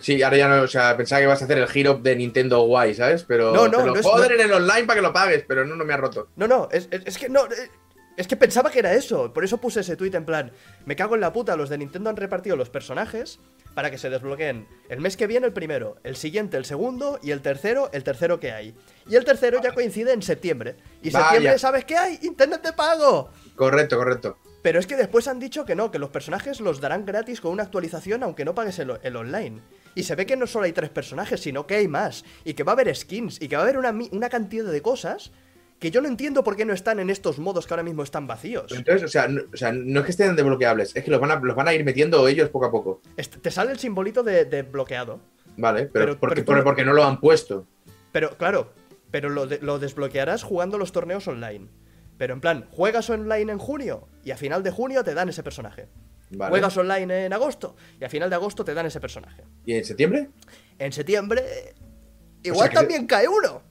Sí, ahora ya no, o sea, pensaba que vas a hacer el giro de Nintendo Guay, ¿sabes? Pero No, no, te lo no puedo en el online para que lo pagues, pero no, no me ha roto. No, no, es, es- es que no. eh, Es que pensaba que era eso. Por eso puse ese tweet en plan. Me cago en la puta. Los de Nintendo han repartido los personajes para que se desbloqueen el mes que viene el primero, el siguiente el segundo y el tercero el tercero que hay. Y el tercero ya coincide en septiembre. Y Vaya. septiembre, ¿sabes qué hay? Internet de pago. Correcto, correcto. Pero es que después han dicho que no, que los personajes los darán gratis con una actualización aunque no pagues el, el online. Y se ve que no solo hay tres personajes, sino que hay más. Y que va a haber skins. Y que va a haber una, una cantidad de cosas que yo no entiendo por qué no están en estos modos que ahora mismo están vacíos. Entonces, o sea, no, o sea, no es que estén desbloqueables, es que los van a, los van a ir metiendo ellos poco a poco. Te sale el simbolito de, de bloqueado. Vale, pero, Pero- porque, pero porque, no- lo han puesto. Pero claro, pero lo, de- lo desbloquearás jugando los torneos online. Pero en plan, juegas online en junio y a final de junio te dan ese personaje. Vale. Juegas online en agosto y a final de agosto te dan ese personaje. ¿Y en septiembre? En septiembre igual también cae uno.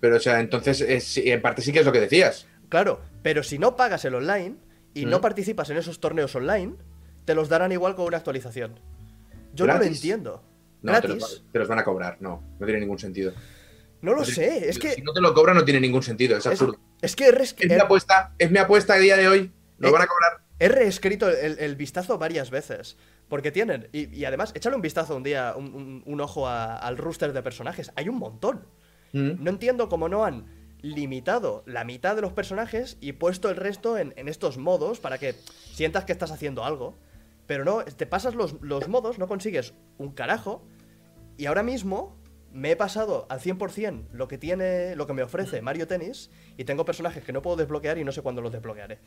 Pero, o sea, entonces, es- en parte sí que es lo que decías. Claro, pero si no pagas el online y no Mm. participas en esos torneos online, te los darán igual con una actualización. Yo no lo entiendo. No, te los, ¿Gratis? te los van a cobrar. No, no tiene ningún sentido. No lo No sé, es que. Si no te lo cobran, no tiene ningún sentido. Es es, absurdo. es que res- Es mi apuesta, es mi apuesta a día de hoy. Lo van a cobrar. he reescrito el, el vistazo varias veces. Porque tienen. Y, y además, échale un vistazo un día, un, un- un ojo a- al rooster de personajes. Hay un montón. Mm. No entiendo cómo no han limitado la mitad de los personajes y puesto el resto en, en estos modos para que sientas que estás haciendo algo. Pero no, te pasas los, los modos, no consigues un carajo. Y ahora mismo me he pasado al 100% lo que tiene, lo que me ofrece Mario Tennis y tengo personajes que no puedo desbloquear y no sé cuándo los desbloquearé.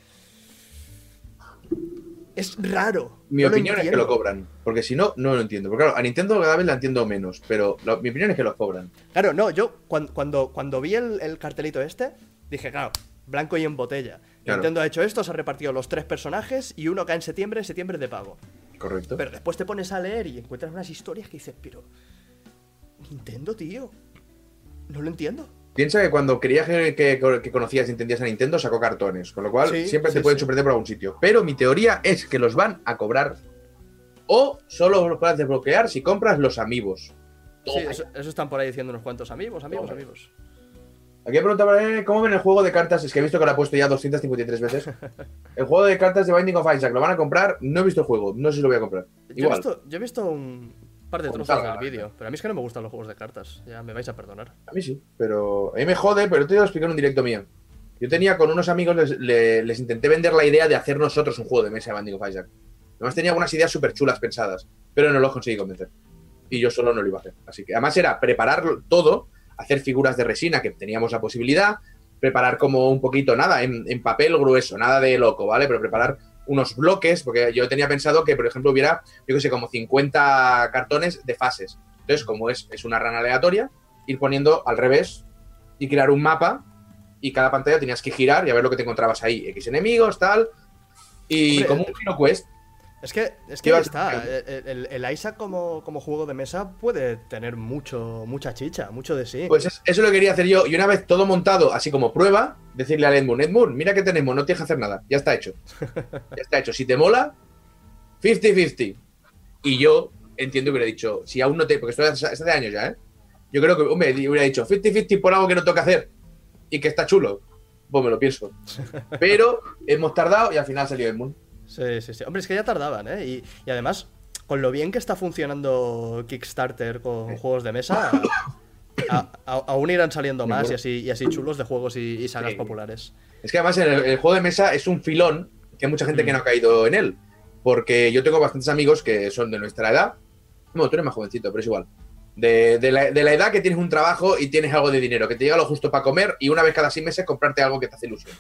Es raro. Mi no lo opinión es que lo cobran. Porque si no, no lo entiendo. Porque claro, a Nintendo cada vez la entiendo menos. Pero lo- mi opinión es que los cobran. Claro, no, yo cuan- cuando, cuando, vi el, el cartelito este, dije, claro, blanco y en botella. Claro. Nintendo ha hecho esto, se ha repartido los tres personajes y uno cae en septiembre, septiembre de pago. Correcto. Pero después te pones a leer y encuentras unas historias que dices, pero... Nintendo, tío. No lo entiendo. Piensa que cuando creías que, que- que conocías y entendías a Nintendo, sacó cartones. Con lo cual, Sí, siempre te pueden sí. sorprender por algún sitio. Pero mi teoría es que los van a cobrar. O solo los puedes desbloquear si compras los amigos. Sí, eso, eso están por ahí diciendo unos cuantos amigos, amigos, Toma. amigos. Aquí he preguntado eh, cómo ven el juego de cartas. Es que he visto que lo ha puesto ya 253 veces. [LAUGHS] El juego de cartas de Binding of Isaac, ¿lo van a comprar? No he visto el juego, no sé si lo voy a comprar. Yo he, Igual. visto, yo he visto un par de trozos del vídeo, pero a mí es que no me gustan los juegos de cartas. Ya me vais a perdonar. A mí sí, pero a mí me jode, pero te voy a explicar en un directo mío. Yo tenía con unos amigos, les, le- les intenté vender la idea de hacer nosotros un juego de mesa de Binding of Isaac. Además tenía algunas ideas súper chulas pensadas, pero no los conseguí convencer. Y yo solo no lo iba a hacer. Así que además era preparar todo, hacer figuras de resina que teníamos la posibilidad, preparar como un poquito, nada, en, en papel grueso, nada de loco, ¿vale? Pero preparar unos bloques, porque yo tenía pensado que, por ejemplo, hubiera, yo que sé, como 50 cartones de fases. Entonces, como es, es una rana aleatoria, ir poniendo al revés y crear un mapa y cada pantalla tenías que girar y a ver lo que te encontrabas ahí. X enemigos, tal. Y Hombre, como un Hero Quest, Es que, es que ahí a- está. El, el- el Isaac como, como juego de mesa puede tener mucho, mucha chicha, mucho de sí. pues es- eso lo quería hacer yo. Y una vez todo montado, así como prueba, decirle al Edmund, Edmund, mira que tenemos, no tienes que hacer nada, ya está hecho. [LAUGHS] Ya está hecho. Si te mola, 50-50. Y yo entiendo que hubiera dicho, si aún no te. Porque esto es de años ya, ¿eh? Yo creo que, hombre, hubiera dicho 50-50 por algo que no toca hacer y que está chulo. Pues me lo pienso. [LAUGHS] Pero hemos tardado y al final salió Edmund. Sí, sí, sí. Hombre, es que ya tardaban, ¿eh? Y, y además, con lo bien que está funcionando Kickstarter con juegos de mesa, a- a- aún irán saliendo más y así, y así chulos de juegos y, y sagas Sí. populares. Es que además el, el juego de mesa es un filón que hay mucha gente que no ha caído en él. Porque yo tengo bastantes amigos que son de nuestra edad. No, tú eres más jovencito, pero es igual. De, de la, de la edad que tienes un trabajo y tienes algo de dinero, que te llega lo justo para comer y una vez cada seis meses comprarte algo que te hace ilusión.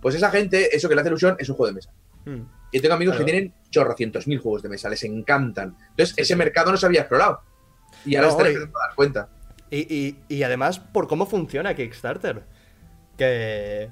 Pues esa gente, eso que le hace ilusión es un juego de mesa. Hmm. Y tengo amigos Claro. que tienen chorrocientos mil juegos de mesa, les encantan. Entonces, ese mercado no se había explorado. Y ahora No, empezando a dar cuenta. Y, y- y además, por cómo funciona Kickstarter. Que.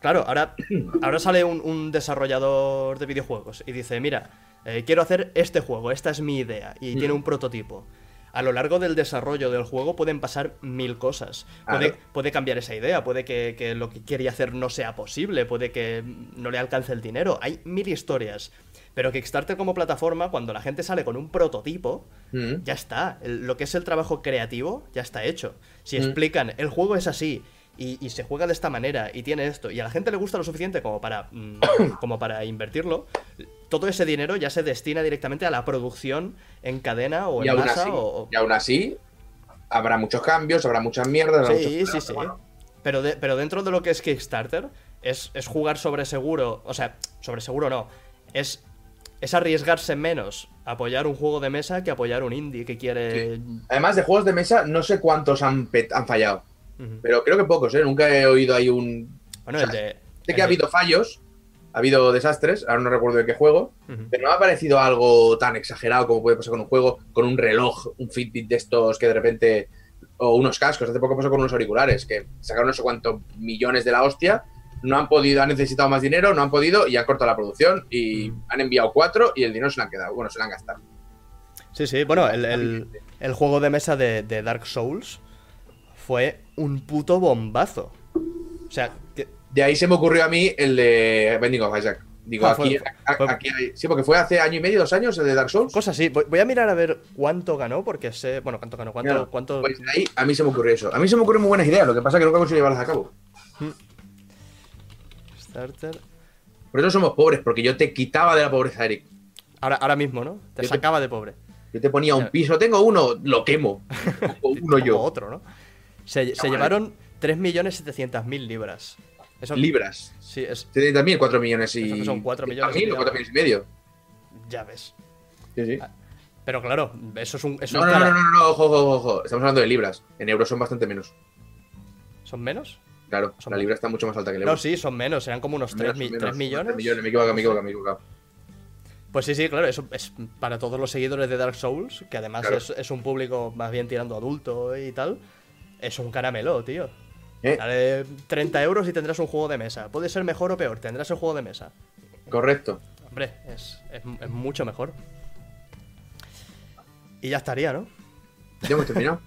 Claro, ahora, [CLEARS THROAT] ahora sale un, un desarrollador de videojuegos y dice: Mira, eh, quiero hacer este juego, esta es mi idea, y tiene un prototipo. A lo largo del desarrollo del juego pueden pasar mil cosas. Puede, Claro. puede cambiar esa idea, puede que, que lo que quería hacer no sea posible, puede que no le alcance el dinero. Hay mil historias. Pero Kickstarter como plataforma, cuando la gente sale con un prototipo, Mm. ya está. El- lo que es el trabajo creativo ya está hecho. Si Mm. explican, el juego es así y, y se juega de esta manera y tiene esto, y a la gente le gusta lo suficiente como para, mm, [COUGHS] como para invertirlo, todo ese dinero ya se destina directamente a la producción en cadena o Y en aún, masa así, o... y aún así, habrá muchos cambios, habrá muchas mierdas. habrá Sí, muchos sí, sí. bueno, Pero, de- pero dentro de lo que es Kickstarter, es, es jugar sobre seguro. O sea, sobre seguro no. Es, es arriesgarse menos apoyar un juego de mesa que apoyar un indie que quiere. Además de juegos de mesa, no sé cuántos han, han fallado. Pero creo que pocos, ¿eh? Nunca he oído ahí un. Bueno, o sea, el de. Sé el que ha de- habido fallos, ha habido desastres, ahora no recuerdo de qué juego, pero no me ha parecido algo tan exagerado como puede pasar con un juego, con un reloj, un Fitbit de estos que de repente O unos cascos. Hace poco pasó con unos auriculares que sacaron no sé cuántos millones de la hostia. No han podido, han necesitado más dinero, no han podido y han cortado la producción y Mm. han enviado cuatro y el dinero se lo han quedado. Bueno, se lo han gastado. Sí, sí, bueno, el, el- el juego de mesa de, de Dark Souls fue un puto bombazo. O sea, De ahí se me ocurrió a mí el de Bending of Isaac. Digo, Ah, aquí, fue- aquí Sí, porque fue hace año y medio, dos años el de Dark Souls. cosas así. Voy, voy a mirar a ver cuánto ganó, porque sé. Bueno, cuánto ganó, cuánto. Cuánto... Pues de ahí a mí se me ocurrió eso. A mí se me ocurren muy buenas ideas, lo que pasa es que nunca consigo llevarlas a cabo. Starter. Por eso somos pobres, porque yo te quitaba de la pobreza, Eric. Ahora, ahora mismo, ¿no? Te Yo te- sacaba de pobre. Yo te ponía un piso, tengo uno, lo quemo. [LAUGHS] O uno Como yo. otro, ¿no? Se, se llevaron 3.700.000 libras. Eso, Libras. Sí, es. 70.000, 4 millones y. Son cuatro millones y 4.000 o medio. 4 millones y medio. Ya ves. Sí, sí. Ah, Pero claro, eso es un. Eso No, no, no, cara- no, no, no, ojo, ojo, ojo. Estamos hablando de libras. En euros son bastante menos. ¿Son menos? Claro, Son la libra está mucho más alta que el No, euro. sí, son menos. Serán como unos 3, Menos, menos, millones. tres millones. Me he equivocado, me he equivocado, me he equivocado. Pues sí, sí, claro, eso es para todos los seguidores de Dark Souls, que además Claro. es, es un público más bien tirando adulto y tal. Es un caramelo, tío. ¿Eh? Dale 30 euros y tendrás un juego de mesa. Puede ser mejor o peor, tendrás el juego de mesa. Correcto. Hombre, es, es- es mucho mejor. Y ya estaría, ¿no? Ya hemos terminado.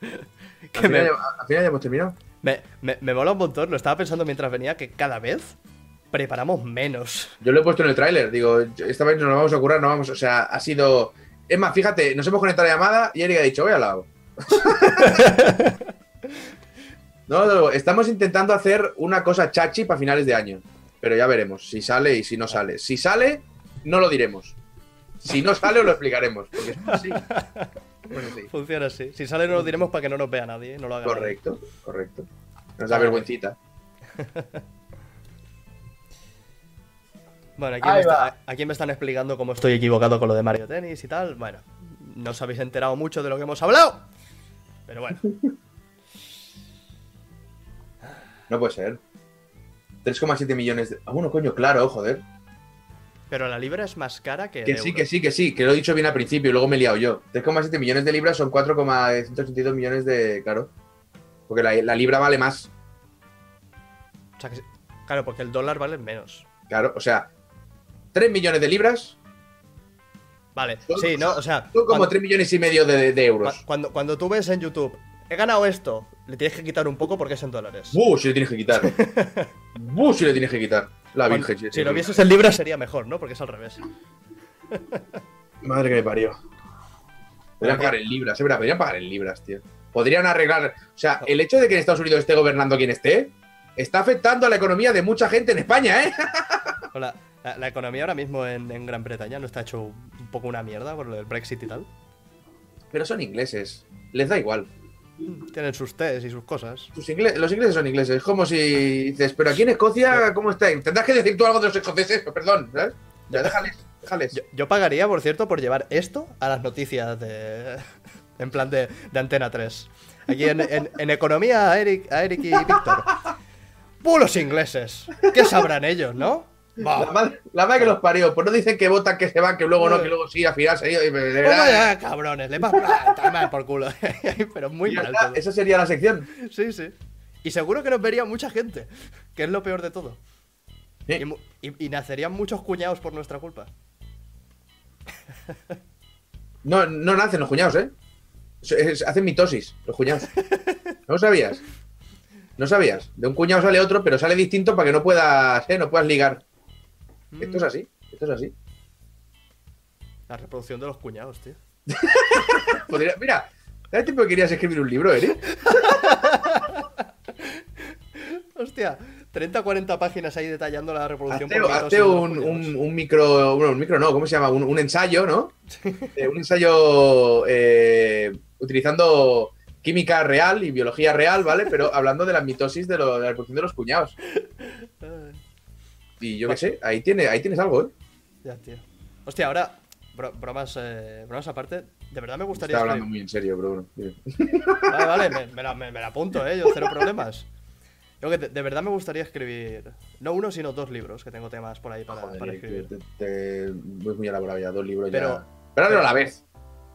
[LAUGHS] Al final, me, ya, al final ya hemos terminado. me, me- me mola un montón, lo estaba pensando mientras venía, que cada vez preparamos menos. Yo lo he puesto en el tráiler. Digo, esta vez nos lo vamos a curar, no vamos. O sea, ha sido. Es más, fíjate, nos hemos conectado a la llamada y Eric ha dicho, voy al lado. [LAUGHS] no, no, estamos intentando hacer una cosa chachi para finales de año. Pero ya veremos si sale y si no sale. Si sale, no lo diremos. Si no sale, os lo explicaremos. Porque es así. Bueno, sí. Funciona así. Si sale no lo diremos para que no nos vea nadie, no lo haga nadie. Correcto, correcto. Nos da vergüencita. Bueno, aquí me, está- aquí me están explicando cómo estoy equivocado con lo de Mario Tennis y tal. Bueno, no os habéis enterado mucho de lo que hemos hablado. Pero bueno, [LAUGHS] No puede ser. 3,7 millones de. Ah, bueno, coño, claro, joder. pero la libra es más cara que. Que sí, que sí, que sí, que lo he dicho bien al principio y luego me he liado yo. 3,7 millones de libras son 4,182 millones de. Claro. Porque la, la libra vale más. O sea que. Claro, porque el dólar vale menos. Claro, o sea, 3 millones de libras Vale, Son- sí, ¿no? O sea, son como cuando, 3 millones y medio de, de euros. cua- cuando, cuando tú ves en YouTube, he ganado esto, le tienes que quitar un poco porque es en dólares. ¡Buh! Si le tienes que quitar. [LAUGHS] ¡Buh! Si le tienes que quitar. La Virgen. si lo vieses en libras sería mejor, ¿no? Porque es al revés. [LAUGHS] Madre que me parió. Podrían ¿Pero qué? pagar en libras, es verdad, podrían pagar en libras, tío. Podrían arreglar. O sea, el hecho de que en Estados Unidos esté gobernando quien esté, está afectando a la economía de mucha gente en España, ¿eh? [LAUGHS] Hola, la, la economía ahora mismo en, en Gran Bretaña no está hecho un poco una mierda por lo del Brexit y tal. Pero son ingleses. Les da igual. Tienen sus test y sus cosas. Sus los ingleses son ingleses. Es como si dices, pero aquí en Escocia, ¿cómo está? Tendrás que decir tú algo de los escoceses, perdón, ¿sabes? Ya, déjales, déjales. Yo, yo pagaría, por cierto, por llevar esto a las noticias de. [LAUGHS] En plan de, de Antena 3. Aquí en, en- en economía a Eric, a Eric y Víctor. ¡Pulos ingleses! ¿Qué sabrán ellos, no? La madre, la madre que los parió. Pues no dicen que votan, que se van, que luego no, que luego sí, al final se de Pues verdad. vaya, cabrones! Le tomar por culo. [LAUGHS] Pero muy Y mal está, todo. Esa sería la sección. Sí, sí. Y seguro que nos vería mucha gente, que es lo peor de todo. Sí. Y, y- y nacerían muchos cuñados por nuestra culpa. No, no nacen los cuñados, ¿eh? Hacen mitosis, los cuñados. ¿No lo sabías? ¿No sabías? De un cuñado sale otro, pero sale distinto para que no puedas, ¿eh? No puedas ligar. Esto es así, esto es así. La reproducción de los cuñados, tío. [LAUGHS] Podría- mira, ¿sabes tiempo que querías escribir un libro, Eric? [LAUGHS] Hostia, 30 40 páginas ahí detallando la reproducción Hazte, hazte un, cuñados. un- un micro, bueno, un micro no, ¿cómo se llama? Un, un ensayo, ¿no? Eh, un ensayo eh, utilizando química real y biología real, ¿vale? Pero hablando de la mitosis de, lo- de la reproducción de los cuñados. [LAUGHS] Y yo qué sé, ahí, tiene, ahí tienes algo, ¿eh? Ya, tío. Hostia, ahora, bro- bromas, eh, bromas aparte, de verdad me gustaría Está hablando muy en serio, dime. [LAUGHS] Vale, vale, me, me la, me- me la apunto, eh, yo cero problemas. Yo que de, de verdad me gustaría escribir, no uno, sino dos libros, que tengo temas por ahí para, Joder, para te- escribir. te- te- muy, muy elaborado ya, dos libros Pero- ya. Pero hazlo a la vez.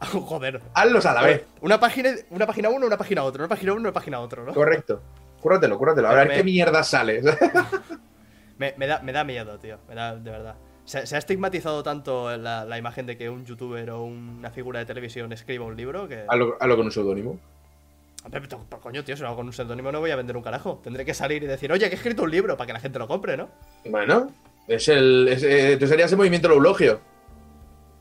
[LAUGHS] Joder. Hazlos a la vez. Una página, una página uno, una página otra, una página uno, una página otro, ¿no? Correcto. Cúrratelo, cúrratelo. A ver Me- qué mierda sale. [LAUGHS] Me, me da, me da miedo, tío. Me da, de verdad. Se, se ha estigmatizado tanto la, la imagen de que un youtuber o una figura de televisión escriba un libro que. hazlo, hazlo con un seudónimo. Pero, coño, tío, si lo hago con un seudónimo no voy a vender un carajo. Tendré que salir y decir, oye, que he escrito un libro para que la gente lo compre, ¿no? Bueno, es el. Es, eh, tú serías el movimiento Leulogio.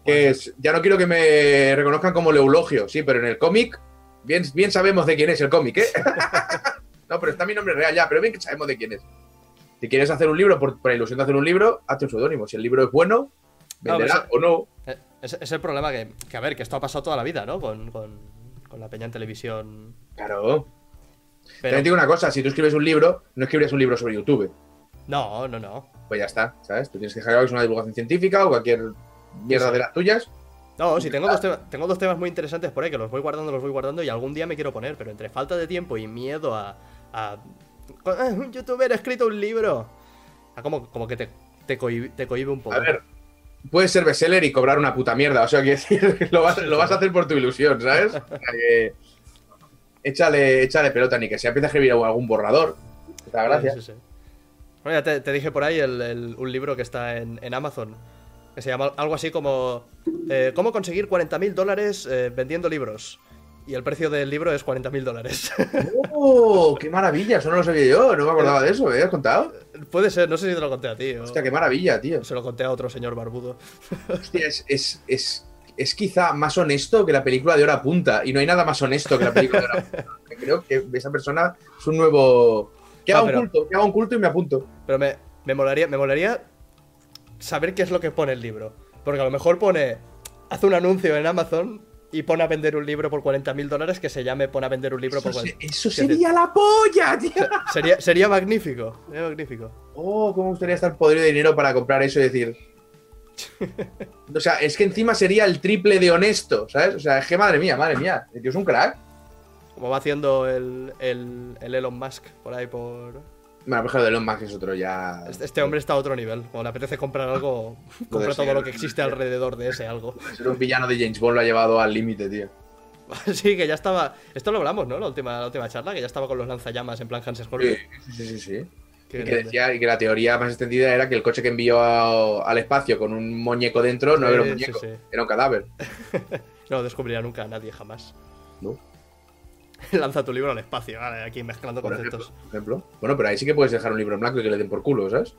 Que es, ya no quiero que me reconozcan como Leulogio, sí, pero en el cómic, bien, bien sabemos de quién es el cómic, ¿eh? [LAUGHS] no, pero está mi nombre real ya, pero bien que sabemos de quién es. Si quieres hacer un libro, por, por la ilusión de hacer un libro, hazte un seudónimo. Si el libro es bueno, No, venderá o no. Eh, Es, es el problema que, que, a ver, que esto ha pasado toda la vida, ¿no? Con, con, con la peña en televisión. Claro. Pero, También te digo una cosa, si tú escribes un libro, no escribirías un libro sobre YouTube. no, no, no. Pues ya está, ¿sabes? Tú tienes que dejar que es una divulgación científica o cualquier mierda Sí. de las tuyas. No, si tengo dos, temas, tengo dos temas muy interesantes por ahí que los voy guardando, los voy guardando y algún día me quiero poner, pero entre falta de tiempo y miedo a. a "Ah, un youtuber ha escrito un libro. A como, como que te, te, cohibe, te cohibe un poco. A ver, puedes ser bestseller y cobrar una puta mierda. O sea, decir, [LAUGHS] lo vas, lo vas a hacer por tu ilusión, ¿sabes? [LAUGHS] O sea que échale, échale pelota, ni que se empiece a escribir algún borrador. Muchas gracias. Sí, sí. Bueno, ya te, te dije por ahí el- el- un libro que está en, en Amazon. Que se llama algo así como eh, ¿Cómo conseguir 40.000 dólares eh, vendiendo libros? Y el precio del libro es 40.000 dólares. [LAUGHS] ¡Oh! ¡Qué maravilla! Eso no lo sabía yo, no me acordaba de eso, ¿me has contado? Puede ser, no sé si te lo conté a ti o Hostia, qué maravilla, tío. se lo conté a otro señor barbudo. [LAUGHS] Hostia, es, es, es, es quizá más honesto que la película de hora punta. Y no hay nada más honesto que la película de hora punta. [LAUGHS] Creo que esa persona es un nuevo. Que Ah, haga un pero- culto, que haga un culto y me apunto. Pero me, me, molaría, me molaría saber qué es lo que pone el libro. Porque a lo mejor pone, hace un anuncio en Amazon y pone a vender un libro por 40.000 dólares que se llame pone a vender un libro Eso, por se- 40. eso Sí, sí. sería la polla, tío. Se- Sería, sería magnífico, sería magnífico. Oh, cómo me gustaría estar podrido de dinero para comprar eso y decir. [LAUGHS] O sea, es que encima sería el triple de honesto, ¿sabes? O sea, es que madre mía, madre mía. El tío es un crack. Como va haciendo el, el, el Elon Musk por ahí por... Bueno, por de Elon Musk es otro ya. Este, este hombre está a otro nivel. Cuando le apetece comprar algo, compra todo lo que existe alrededor de ese algo. Ser un villano de James Bond lo ha llevado al límite, tío. [LAUGHS] Sí, que ya estaba... Esto lo hablamos, ¿no? La última, la última charla, que ya estaba con los lanzallamas en plan Hans Sí, Scorpio. sí, sí, sí. sí. Y que decía y que la teoría más extendida era que el coche que envió a- al espacio con un muñeco dentro no Sí, era un sí, muñeco, sí. era un cadáver. [LAUGHS] No lo descubrirá nunca nadie jamás. ¿No? [LAUGHS] Lanza tu libro al espacio, vale, aquí mezclando Por conceptos. ejemplo, por ejemplo. Bueno, pero ahí sí que puedes dejar un libro en blanco y que le den por culo, ¿sabes?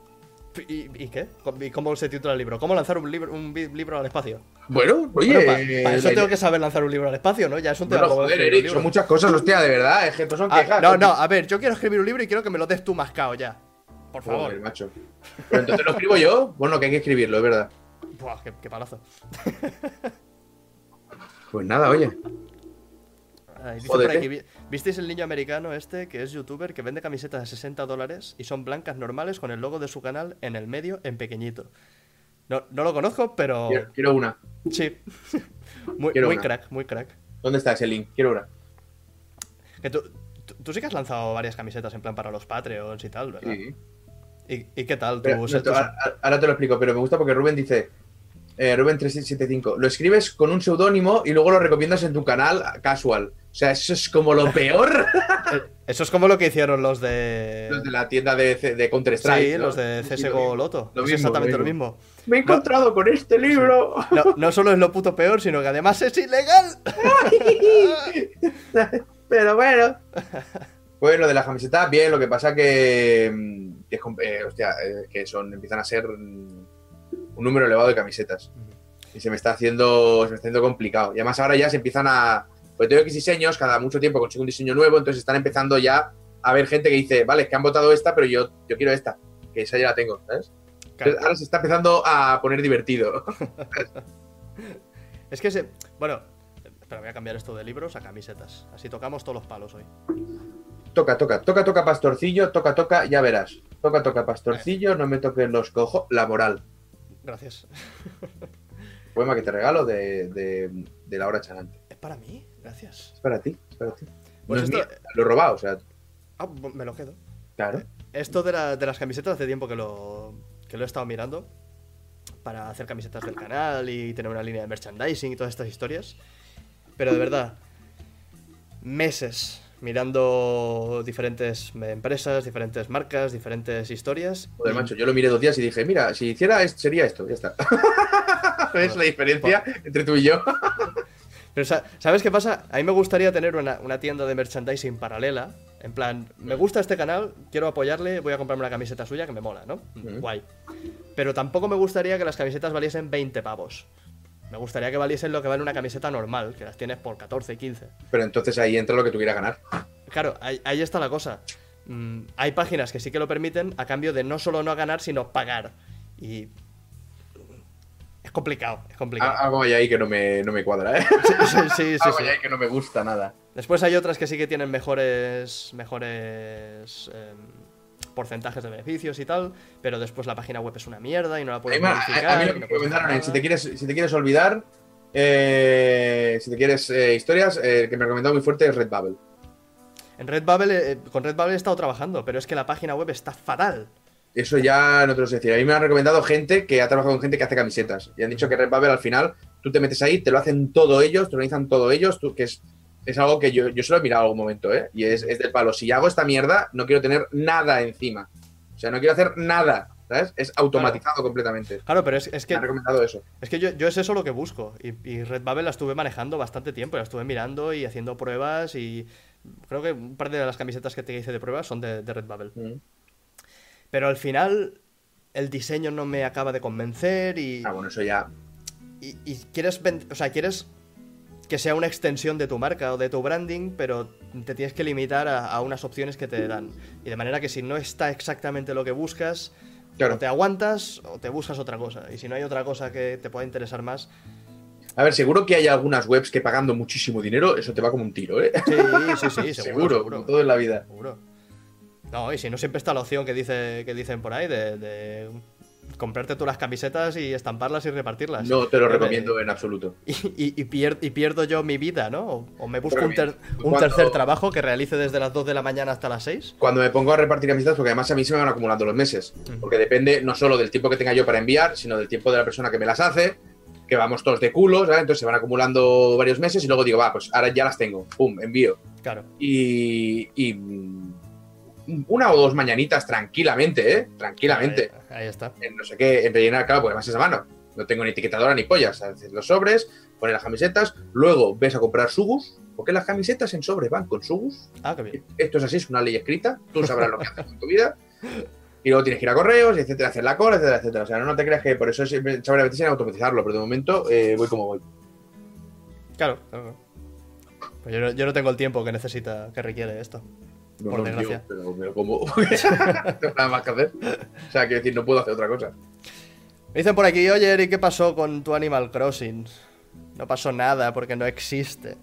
¿Y, y qué? ¿Y cómo se titula el libro? ¿Cómo lanzar un libro, un libro al espacio? Bueno, oye. Bueno, pa- eso tengo idea- que saber lanzar un libro al espacio, ¿no? Ya es un tema Bueno, joder, Eric, son muchas cosas, hostia, de verdad. Es que son Ah, quejas. no, no, a ver, yo quiero escribir un libro y quiero que me lo des tú mascado ya. Por Joder, favor. macho. Pero entonces lo escribo yo. Bueno, que hay que escribirlo, es verdad. Buah, qué, qué palazo. [LAUGHS] Pues nada, oye. Ay, dice Jódete. por aquí, "Vi- ¿Visteis el niño americano este que es youtuber que vende camisetas a 60 dólares y son blancas normales con el logo de su canal en el medio en pequeñito? No, no lo conozco, pero Quiero, quiero una. sí. [LAUGHS] muy Quiero muy una. crack, muy crack. ¿Dónde está ese link? Quiero una. Que tú, tú, tú sí que has lanzado varias camisetas en plan para los Patreons y tal, ¿verdad? Sí. ¿Y, y qué tal? Tú, no, tú- ahora, ahora te lo explico, pero me gusta porque Rubén dice. Eh, Rubén3775. Lo escribes con un seudónimo y luego lo recomiendas en tu canal casual. O sea, eso es como lo peor. [LAUGHS] Eso es como lo que hicieron los de... los de la tienda de, Counter-Strike. Sí, ¿no? los de CSGO. Loto. Lo es mismo, exactamente lo lo mismo. Me he encontrado con este libro. No, no solo es lo puto peor, sino que además es ilegal. [LAUGHS] Pero bueno. [LAUGHS] Pues lo de las camisetas, bien, lo que pasa que, mm, que, eh, hostia, eh, que son, empiezan a ser mm, un número elevado de camisetas. Y se me está haciendo, se me está haciendo complicado. Y además ahora ya se empiezan a. Pues tengo X diseños, cada mucho tiempo consigo un diseño nuevo, entonces están empezando ya a haber gente que dice, vale, es que han votado esta, pero yo, yo quiero esta, que esa ya la tengo, ¿sabes? Entonces, ahora se está empezando a poner divertido. [LAUGHS] Es que se. Bueno, pero voy a cambiar esto de libros a camisetas. Así tocamos todos los palos hoy. Toca, toca, toca, toca, pastorcillo, toca, toca, ya verás. Toca, toca, pastorcillo, no me toques los cojos. La moral. Gracias. [LAUGHS] Poema que te regalo de, de, de Laura Chanante. ¿Es para mí? Gracias. Es para ti, es para ti. Pues no es esto- mío, lo he robado, o sea, Ah, me lo quedo. claro. Esto de, la- de las camisetas hace tiempo que lo, que lo he estado mirando. Para hacer camisetas del canal y tener una línea de merchandising y todas estas historias. pero de verdad, meses mirando diferentes empresas, diferentes marcas, diferentes historias. Joder, macho, yo lo miré dos días y dije, mira, si hiciera esto, sería esto, ya está. [LAUGHS] ¿Ves la diferencia entre tú y yo? [LAUGHS] Pero, ¿sabes qué pasa? A mí me gustaría tener una, una, tienda de merchandising paralela. En plan, me gusta este canal, quiero apoyarle, voy a comprarme una camiseta suya que me mola, ¿no? Guay. Pero tampoco me gustaría que las camisetas valiesen 20 pavos. Me gustaría que valiesen lo que vale una camiseta normal, que las tienes por 14, 15. Pero entonces ahí entra lo que tú quieras ganar. Claro, ahí, ahí está la cosa. Mm, hay páginas que sí que lo permiten a cambio de no solo no ganar, sino pagar. Y complicado, es complicado. Algo hay ahí que no me, no me cuadra, ¿eh? Sí, sí, sí. Algo sí. hay ahí que no me gusta nada. Después hay otras que sí que tienen mejores, mejores eh, porcentajes de beneficios y tal, pero después la página web es una mierda y no la puedes modificar. a mí no me recomendaron si te quieres, si te quieres olvidar, eh, si te quieres eh, historias, eh, que me recomendado muy fuerte es Redbubble. En Redbubble, eh, con Redbubble he estado trabajando, pero es que la página web está fatal. Eso ya no te lo sé decir. A mí me han recomendado gente que ha trabajado con gente que hace camisetas. Y han dicho que Redbubble al final, tú te metes ahí, te lo hacen todo ellos, te organizan todo ellos, tú, que es, es algo que yo, yo se lo he mirado algún momento, ¿eh? Y es, es del palo. Si hago esta mierda, no quiero tener nada encima. O sea, no quiero hacer nada, ¿sabes? Es automatizado completamente. Claro, pero es, es Me que, han recomendado eso. es que yo, yo es eso lo que busco. Y, y Redbubble la estuve manejando bastante tiempo, la estuve mirando y haciendo pruebas y creo que un par de las camisetas que te hice de pruebas son de, de Redbubble. Mm. Pero al final el diseño no me acaba de convencer y, Ah, bueno, eso ya. y, y quieres, o sea, quieres que sea una extensión de tu marca o de tu branding, pero te tienes que limitar a, a unas opciones que te dan. Y de manera que si no está exactamente lo que buscas, Claro. o te aguantas o te buscas otra cosa. Y si no hay otra cosa que te pueda interesar más, A ver, seguro que hay algunas webs que pagando muchísimo dinero, eso te va como un tiro, ¿eh? sí, sí, sí, [LAUGHS] seguro, seguro, seguro. todo en la vida. Seguro. No, y si no siempre está la opción que dice que dicen por ahí de, de comprarte tú las camisetas y estamparlas y repartirlas. No te lo recomiendo [LAUGHS] en absoluto. Y, y- y pier- y pierdo yo mi vida, ¿no? O, o me busco un, ter- mira, un cuando- tercer trabajo que realice desde las 2 de la mañana hasta las 6. Cuando me pongo a repartir camisetas, porque además a mí se me van acumulando los meses. Ujú. Porque depende no solo del tiempo que tenga yo para enviar, sino del tiempo de la persona que me las hace, que vamos todos de culos, ¿vale? Entonces se van acumulando varios meses y luego digo, va, pues ahora ya las tengo. Pum, envío. Claro. Y, y, mm, una o dos mañanitas tranquilamente, ¿eh? Tranquilamente. Ahí, ahí está. en no sé qué, en rellenar, claro, porque además es a mano. No tengo ni etiquetadora ni pollas. Haces los sobres, pones las camisetas, luego ves a comprar sugus, porque las camisetas en sobre van con sugus. Ah, qué bien. Esto es así, es una ley escrita, tú sabrás lo que haces con tu vida. [LAUGHS] Y luego tienes que ir a correos, etcétera, hacer la cola, etcétera, etcétera. O sea, no, no te creas que por eso siempre sabré a veces en automatizarlo, pero de momento eh, voy como voy. Claro, claro. Pues yo, no, yo no tengo el tiempo que necesita, que requiere esto. No, Por no, desgracia. pero, pero como. [LAUGHS] no tengo nada más que hacer. O sea, quiero decir, no puedo hacer otra cosa. Me dicen por aquí, oye, ¿y qué pasó con tu Animal Crossing? No pasó nada porque no existe.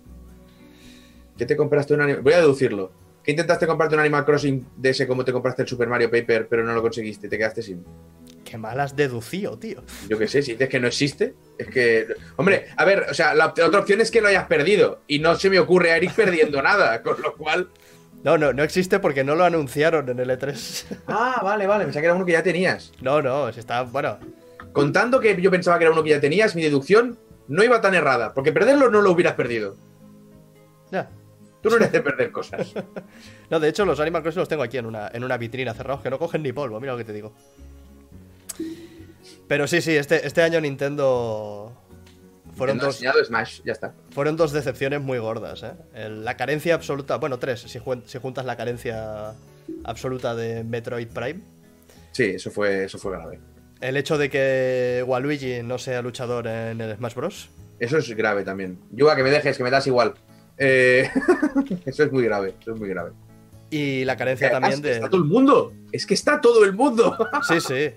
¿Qué te compraste un Animal Voy a deducirlo. ¿Qué intentaste comprarte un Animal Crossing de ese como te compraste el Super Mario Paper, pero no lo conseguiste? Te quedaste sin. Qué mal has deducido, tío. Yo qué sé, si dices que no existe, es que. Hombre, a ver, o sea, la otra opción es que lo hayas perdido. Y no se me ocurre a Eric perdiendo [LAUGHS] nada, con lo cual. No, no, no existe porque no lo anunciaron en el E3. Ah, vale, vale, pensaba que era uno que ya tenías. No, no, si está, bueno, Contando que yo pensaba que era uno que ya tenías, mi deducción no iba tan errada, porque perderlo no lo hubieras perdido. ya. Tú no eres de perder cosas. [LAUGHS] No, de hecho, los Animal Crossing los tengo aquí en una, en una vitrina cerrados que no cogen ni polvo, mira lo que te digo. Pero sí, sí, este, este año Nintendo. Fueron dos, Smash, ya está. fueron dos decepciones muy gordas, ¿eh? El- la carencia absoluta. Bueno, tres, si, jun- si juntas la carencia absoluta de Metroid Prime. Sí, eso fue, eso fue grave. El hecho de que Waluigi no sea luchador en el Smash Bros. Eso es grave también. Yuga, que me dejes, que me das igual. Eh, [LAUGHS] eso es muy grave, eso es muy grave. Y la carencia Además, también de. Está todo el mundo. Es que está todo el mundo. Sí, sí.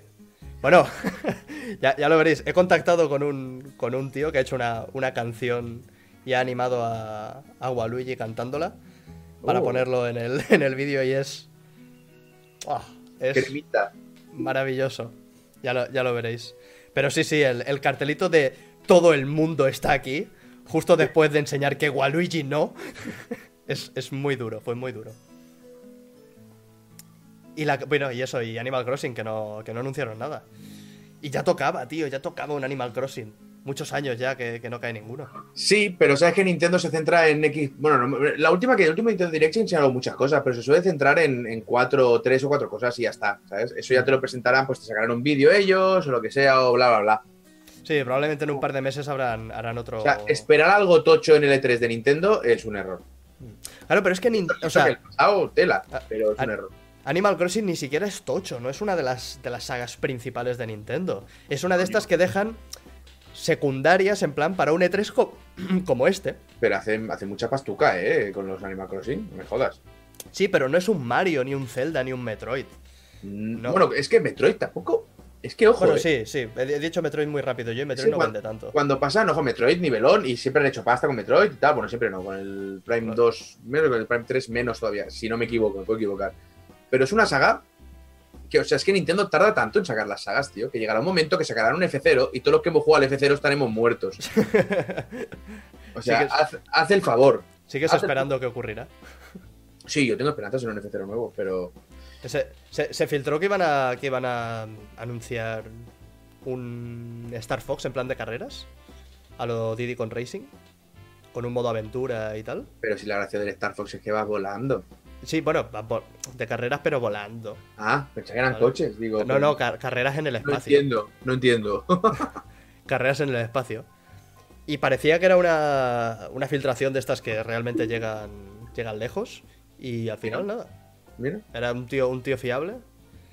Bueno, [LAUGHS] ya, ya lo veréis. He contactado con un, con un tío que ha hecho una, una canción y ha animado a, a Waluigi cantándola para Oh. ponerlo en el, [LAUGHS] en el vídeo y es. ¡ah! es maravilloso. Ya lo, ya lo veréis. Pero sí, sí, el, el cartelito de todo el mundo está aquí, justo después de enseñar que Waluigi no, [LAUGHS] es, es muy duro, fue muy duro. Y la, bueno, y eso, y Animal Crossing, que no, que no anunciaron nada. Y ya tocaba, tío, ya tocaba un Animal Crossing. muchos años ya que, que no cae ninguno. Sí, pero sabes que Nintendo se centra en X. Bueno, no, la última que el último Nintendo Direct se enseñaron muchas cosas, pero se suele centrar en, en cuatro, tres o cuatro cosas y ya está, ¿sabes? Eso ya te lo presentarán, pues te sacarán un vídeo ellos o lo que sea, o bla, bla, bla. Sí, probablemente en un par de meses habrán, harán otro. O sea, esperar algo tocho en el E3 de Nintendo es un error. Claro, pero es que. nin- O sea, el pasado, tela, pero es un error. Animal Crossing ni siquiera es tocho, no es una de las, de las sagas principales de Nintendo. Es una de estas que dejan secundarias en plan para un E3 co- [CLEARS THROAT] como este. Pero hace, hace mucha pastuca, ¿eh? Con los Animal Crossing, no me jodas. Sí, pero no es un Mario, ni un Zelda, ni un Metroid. Mm, No. Bueno, es que Metroid tampoco. Es que, ojo, Bueno, eh, sí, sí. He dicho Metroid muy rápido yo y Metroid Sí, no cuan- vende tanto. Cuando pasan, ojo, Metroid, nivelón, y siempre han hecho pasta con Metroid y tal. Bueno, siempre no, con el Prime Claro. 2, menos con el Prime 3, menos todavía, si no me equivoco, me puedo equivocar. Pero es una saga que, o sea, es que Nintendo tarda tanto en sacar las sagas, tío, que llegará un momento que sacarán un F0 y todos los que hemos jugado al F0 estaremos muertos. [LAUGHS] O sea, Sí que- haz, haz el favor. Sigues esperando que ocurrirá. Sí, yo tengo esperanzas en un F0 nuevo, pero Se, se- se filtró que iban a que iban a anunciar un Star Fox en plan de carreras a lo Diddy con Racing con un modo aventura y tal. pero si la gracia del Star Fox es que va volando. Sí, bueno, de carreras pero volando. Ah, pensé que eran Vale. coches, digo. No, no, car- carreras en el No espacio. entiendo, no entiendo. [LAUGHS] Carreras en el espacio. Y parecía que era una, una filtración de estas que realmente llegan, llegan lejos. Y al final nada. Mira. Era un tío, un tío fiable.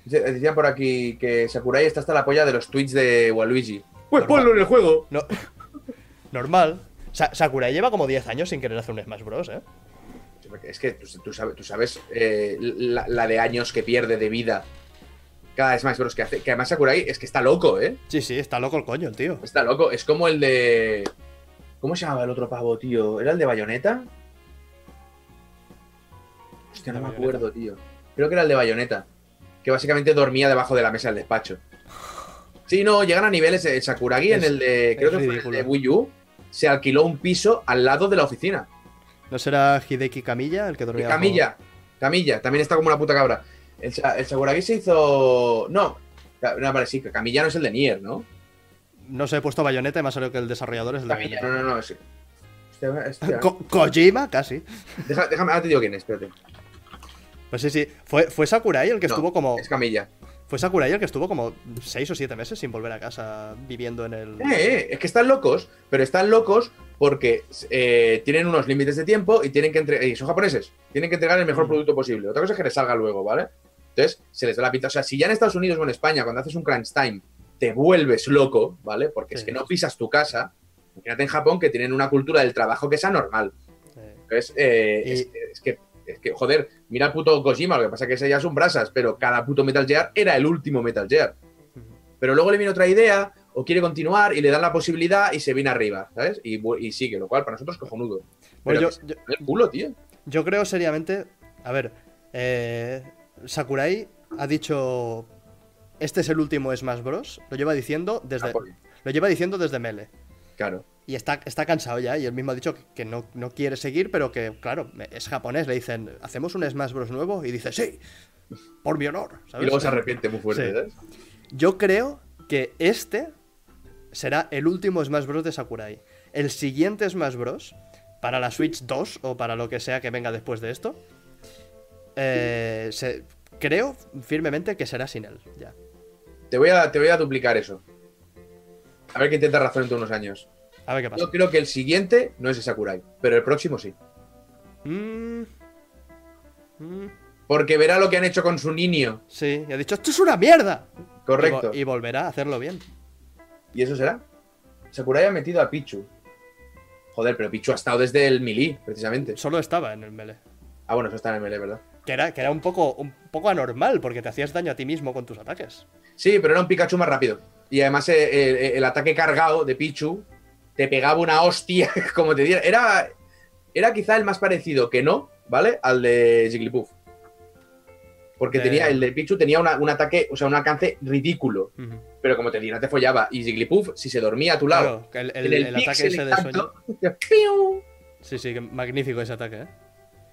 Decía por aquí que Sakurai está hasta la polla de los tweets de Waluigi. Pues ponlo en el juego. No, [LAUGHS] normal. Sa- Sakurai lleva como 10 años sin querer hacer un Smash Bros, ¿eh? Es que tú, tú sabes, tú sabes eh, la, la de años que pierde de vida cada Smash Bros. que hace. Que además Sakurai es que está loco, ¿eh? Sí, sí, está loco el coño, el tío. Está loco. Es como el de. ¿Cómo se llamaba el otro pavo, tío? ¿Era el de Bayonetta? Hostia, no ¿De me acuerdo, tío. Creo que era el de Bayonetta. Que básicamente dormía debajo de la mesa del despacho. Sí, no, llegan a niveles. El Sakuragi en el de. Creo que fue el de Wii U. Se alquiló un piso al lado de la oficina. ¿No será Hideki Camilla el que dormía? Camilla. Camilla. También está como una puta cabra. El, el Sakuragi se hizo. No. No, vale, sí, Camilla no es el de Nier, ¿no? No sé, he puesto bayoneta y me ha salido que el desarrollador es el de Camilla, no, no, no. es- hostia. Ko- Kojima, casi. Deja- déjame, ahora te digo quién es, espérate. Pues sí, sí. Fue, fue Sakurai el que No, estuvo como. Es Camilla. Fue Sakurai el que estuvo como 6 o 7 meses sin volver a casa viviendo en el. Eh, eh, es que están locos, pero están locos porque eh, tienen unos límites de tiempo y tienen que entregar. Y son japoneses, tienen que entregar el mejor Mm. producto posible. Otra cosa es que les salga luego, ¿vale? Entonces, se les da la pinta. O sea, si ya en Estados Unidos o en España, cuando haces un crunch time, te vuelves loco, ¿vale? Porque es que no pisas tu casa. Imagínate en Japón que tienen una cultura del trabajo que es anormal. Eh, Entonces, eh, Y- es, es que, es que, joder, mira el puto Kojima, lo que pasa es que ese ya son brasas, pero cada puto Metal Gear era el último Metal Gear. Pero luego le viene otra idea, o quiere continuar, y le dan la posibilidad y se viene arriba, ¿sabes? Y, sigue, lo cual para nosotros es cojonudo. Bueno, Pero yo, yo, el culo, tío. yo creo seriamente. A ver, eh, Sakurai ha dicho. Este es el último Smash Bros. Lo lleva diciendo desde. Ah, pues, Lo lleva diciendo desde Mele. Claro. Y está, está cansado ya, y él mismo ha dicho que, que no, no quiere seguir, pero que, claro, es japonés. Le dicen, ¿hacemos un Smash Bros. nuevo? Y dice, sí, por mi honor. Y luego se arrepiente muy fuerte, Sí. ¿sabes? Yo creo que este será el último Smash Bros. de Sakurai. El siguiente Smash Bros. para la Switch 2 o para lo que sea que venga después de esto. eh, se- creo firmemente que será sin él. Ya. Te voy, a, te voy a duplicar eso. A ver quién te da razón en unos años. A ver qué pasa. Yo creo que el siguiente no es el Sakurai, pero el próximo sí. Mm. Mm. Porque verá lo que han hecho con su niño. Sí, y ha dicho, esto es una mierda. Correcto. Y, vo- y volverá a hacerlo bien. ¿Y eso será? Sakurai ha metido a Pichu. Joder, pero Pichu ha estado desde el Melee, precisamente. Solo estaba en el melee. Ah, bueno, eso está en el Melee, ¿verdad? Que era, que era un, poco, un poco anormal, porque te hacías daño a ti mismo con tus ataques. Sí, pero era un Pikachu más rápido. Y además eh, eh, el ataque cargado de Pichu te pegaba una hostia, [LAUGHS] como te diera. Era, era quizá el más parecido que no, ¿vale? Al de Jigglypuff. Porque tenía, el de Pichu tenía una- un ataque, o sea, un alcance ridículo. Pero como te diera, te follaba. Y Jigglypuff, si se dormía a tu lado, Claro, el, el- en el, el ataque ese de sueño. ¡piu! Sí, sí, que magnífico ese ataque, ¿eh?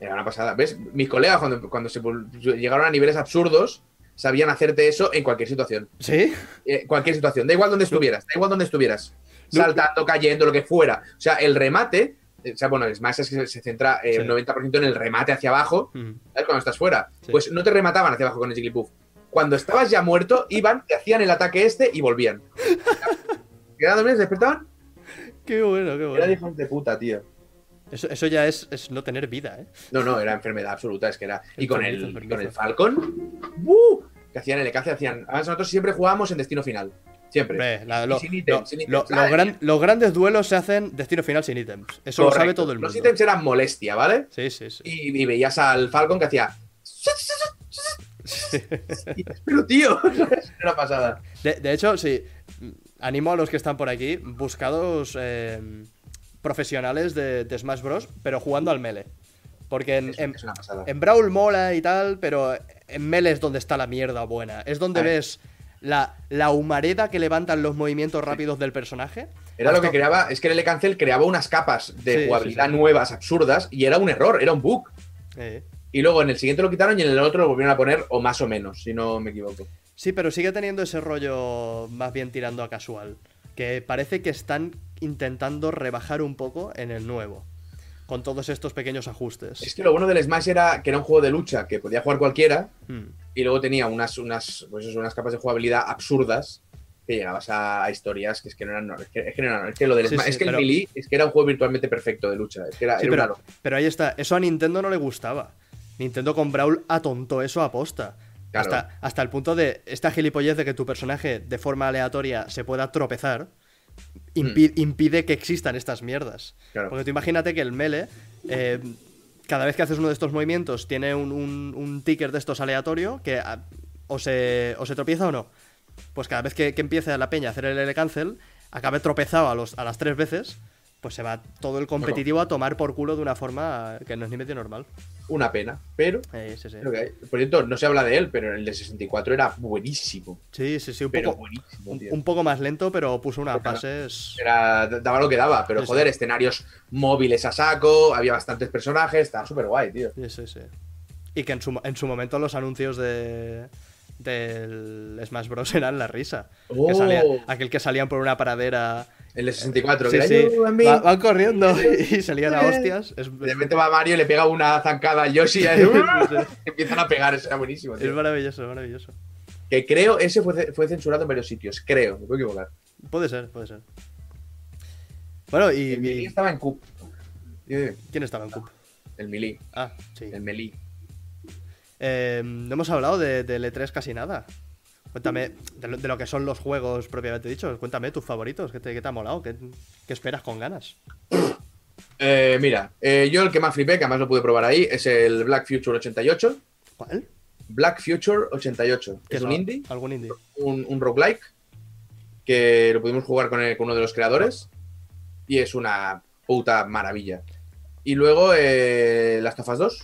Era una pasada. ¿Ves? Mis colegas, cuando, cuando se llegaron a niveles absurdos, sabían hacerte eso en cualquier situación. ¿Sí? Eh, cualquier situación. Da igual donde estuvieras. Da igual donde estuvieras. saltando, cayendo, lo que fuera. O sea, el remate, o sea, bueno, el Smash es que se centra eh, Sí. un 90% en el remate hacia abajo, Mm. ¿sabes? Cuando estás fuera. Sí. Pues no te remataban hacia abajo con el Jigglypuff. Cuando estabas ya muerto, iban, te hacían el ataque este y volvían. [LAUGHS] Quedaban dormidos, despertaban. Qué bueno, qué Era bueno. hijos de puta, tío. Eso, eso ya es, es no tener vida, ¿eh? No, no, era enfermedad absoluta, es que era. Y con el, con el Falcon, ¡buh! que hacían el EKC, hacían. Además, nosotros siempre jugábamos en destino final. Siempre. La- lo- sin ítems, lo- sin ítems. lo- Ah, los gran- los grandes duelos se hacen destino final sin ítems. Eso lo sabe todo el mundo. Los ítems eran molestia, ¿vale? Sí, sí, sí. Y, y veías al Falcon que hacía. [LAUGHS] Pero tío, [LAUGHS] es una pasada. De, de hecho, sí. Animo a los que están por aquí, buscados eh, profesionales de, de Smash Bros, pero jugando al melee. Porque en, Brawl mola y tal, pero en melee es donde está la mierda buena. Es donde A ver. La, la humareda que levantan los movimientos rápidos del personaje. Era lo que creaba, es que el L-Cancel creaba unas capas de Sí, jugabilidad sí, sí. nuevas, absurdas, y era un error, era un bug. Eh. Y luego en el siguiente lo quitaron y en el otro lo volvieron a poner, o más o menos, si no me equivoco. Sí, pero sigue teniendo ese rollo más bien tirando a casual. Que parece que están intentando rebajar un poco en el nuevo. Con todos estos pequeños ajustes. Es que lo bueno del Smash era que era un juego de lucha que podía jugar cualquiera, Hmm. Y luego tenía unas, unas, pues eso, unas capas de jugabilidad absurdas que llegabas a, a historias que es que no eran. no, es, que, es que no eran- es que lo del Sí, Smash- sí, es que pero- el Melee es que era un juego virtualmente perfecto de lucha. Es que era, Sí, era pero, ahí está. Eso a Nintendo no le gustaba. Nintendo con Brawl atontó eso a posta. Claro. Hasta, hasta el punto de esta gilipollez de que tu personaje de forma aleatoria se pueda tropezar. impi- impide que existan estas mierdas. Hmm. Claro. Porque tú imagínate que el melee, eh, cada vez que haces uno de estos movimientos, tiene un, un- ticker de estos aleatorio que ah, o, se, o se tropieza o no. Pues cada vez que, que empiece la peña a hacer el L cancel, acabe tropezado a, los, a las tres veces, pues se va todo el competitivo a tomar por culo de una forma que no es ni medio normal. Una pena, pero. Eh, sí, sí. que. Por cierto, no se habla de él, pero el de 64 era buenísimo. Sí, sí, sí, un Pero poco, buenísimo, un, un poco más lento, pero puso unas. Era, daba lo que daba, pero Sí, joder, escenarios móviles a saco, había bastantes personajes, estaba súper guay, tío. Sí, sí, sí. Y que en su, en su momento los anuncios de del Smash Bros. [LAUGHS] eran la risa. Que Oh. salía- aquel que salían por una paradera. El de 64, Sí, que sí. a van corriendo y salían a hostias. Es, De repente va Mario y le pega una zancada al Yoshi y [LAUGHS] [LAUGHS] empiezan a pegar, eso era buenísimo. es tío. maravilloso, es maravilloso. Que creo, ese fue, fue censurado en varios sitios, creo, me puedo equivocar. Puede ser, puede ser. Bueno, y. El y- estaba en Cup. ¿Quién estaba en Cup? El Melee, Ah, sí. el Melee. Eh, no hemos hablado de, de E3 casi nada. Cuéntame de lo, de lo que son los juegos propiamente dichos. Cuéntame tus favoritos. ¿Qué te, qué te ha molado? ¿Qué, qué esperas con ganas? [COUGHS] Eh, mira, eh, yo el que más flipé, que además lo pude probar ahí, es el Black Future 88. ¿Cuál? Black Future 88. ¿Qué Es un indie, ¿Algún indie? un, un roguelike, que lo pudimos jugar con, el- con uno de los creadores, y es una puta maravilla. Y luego eh, Las Tofas 2,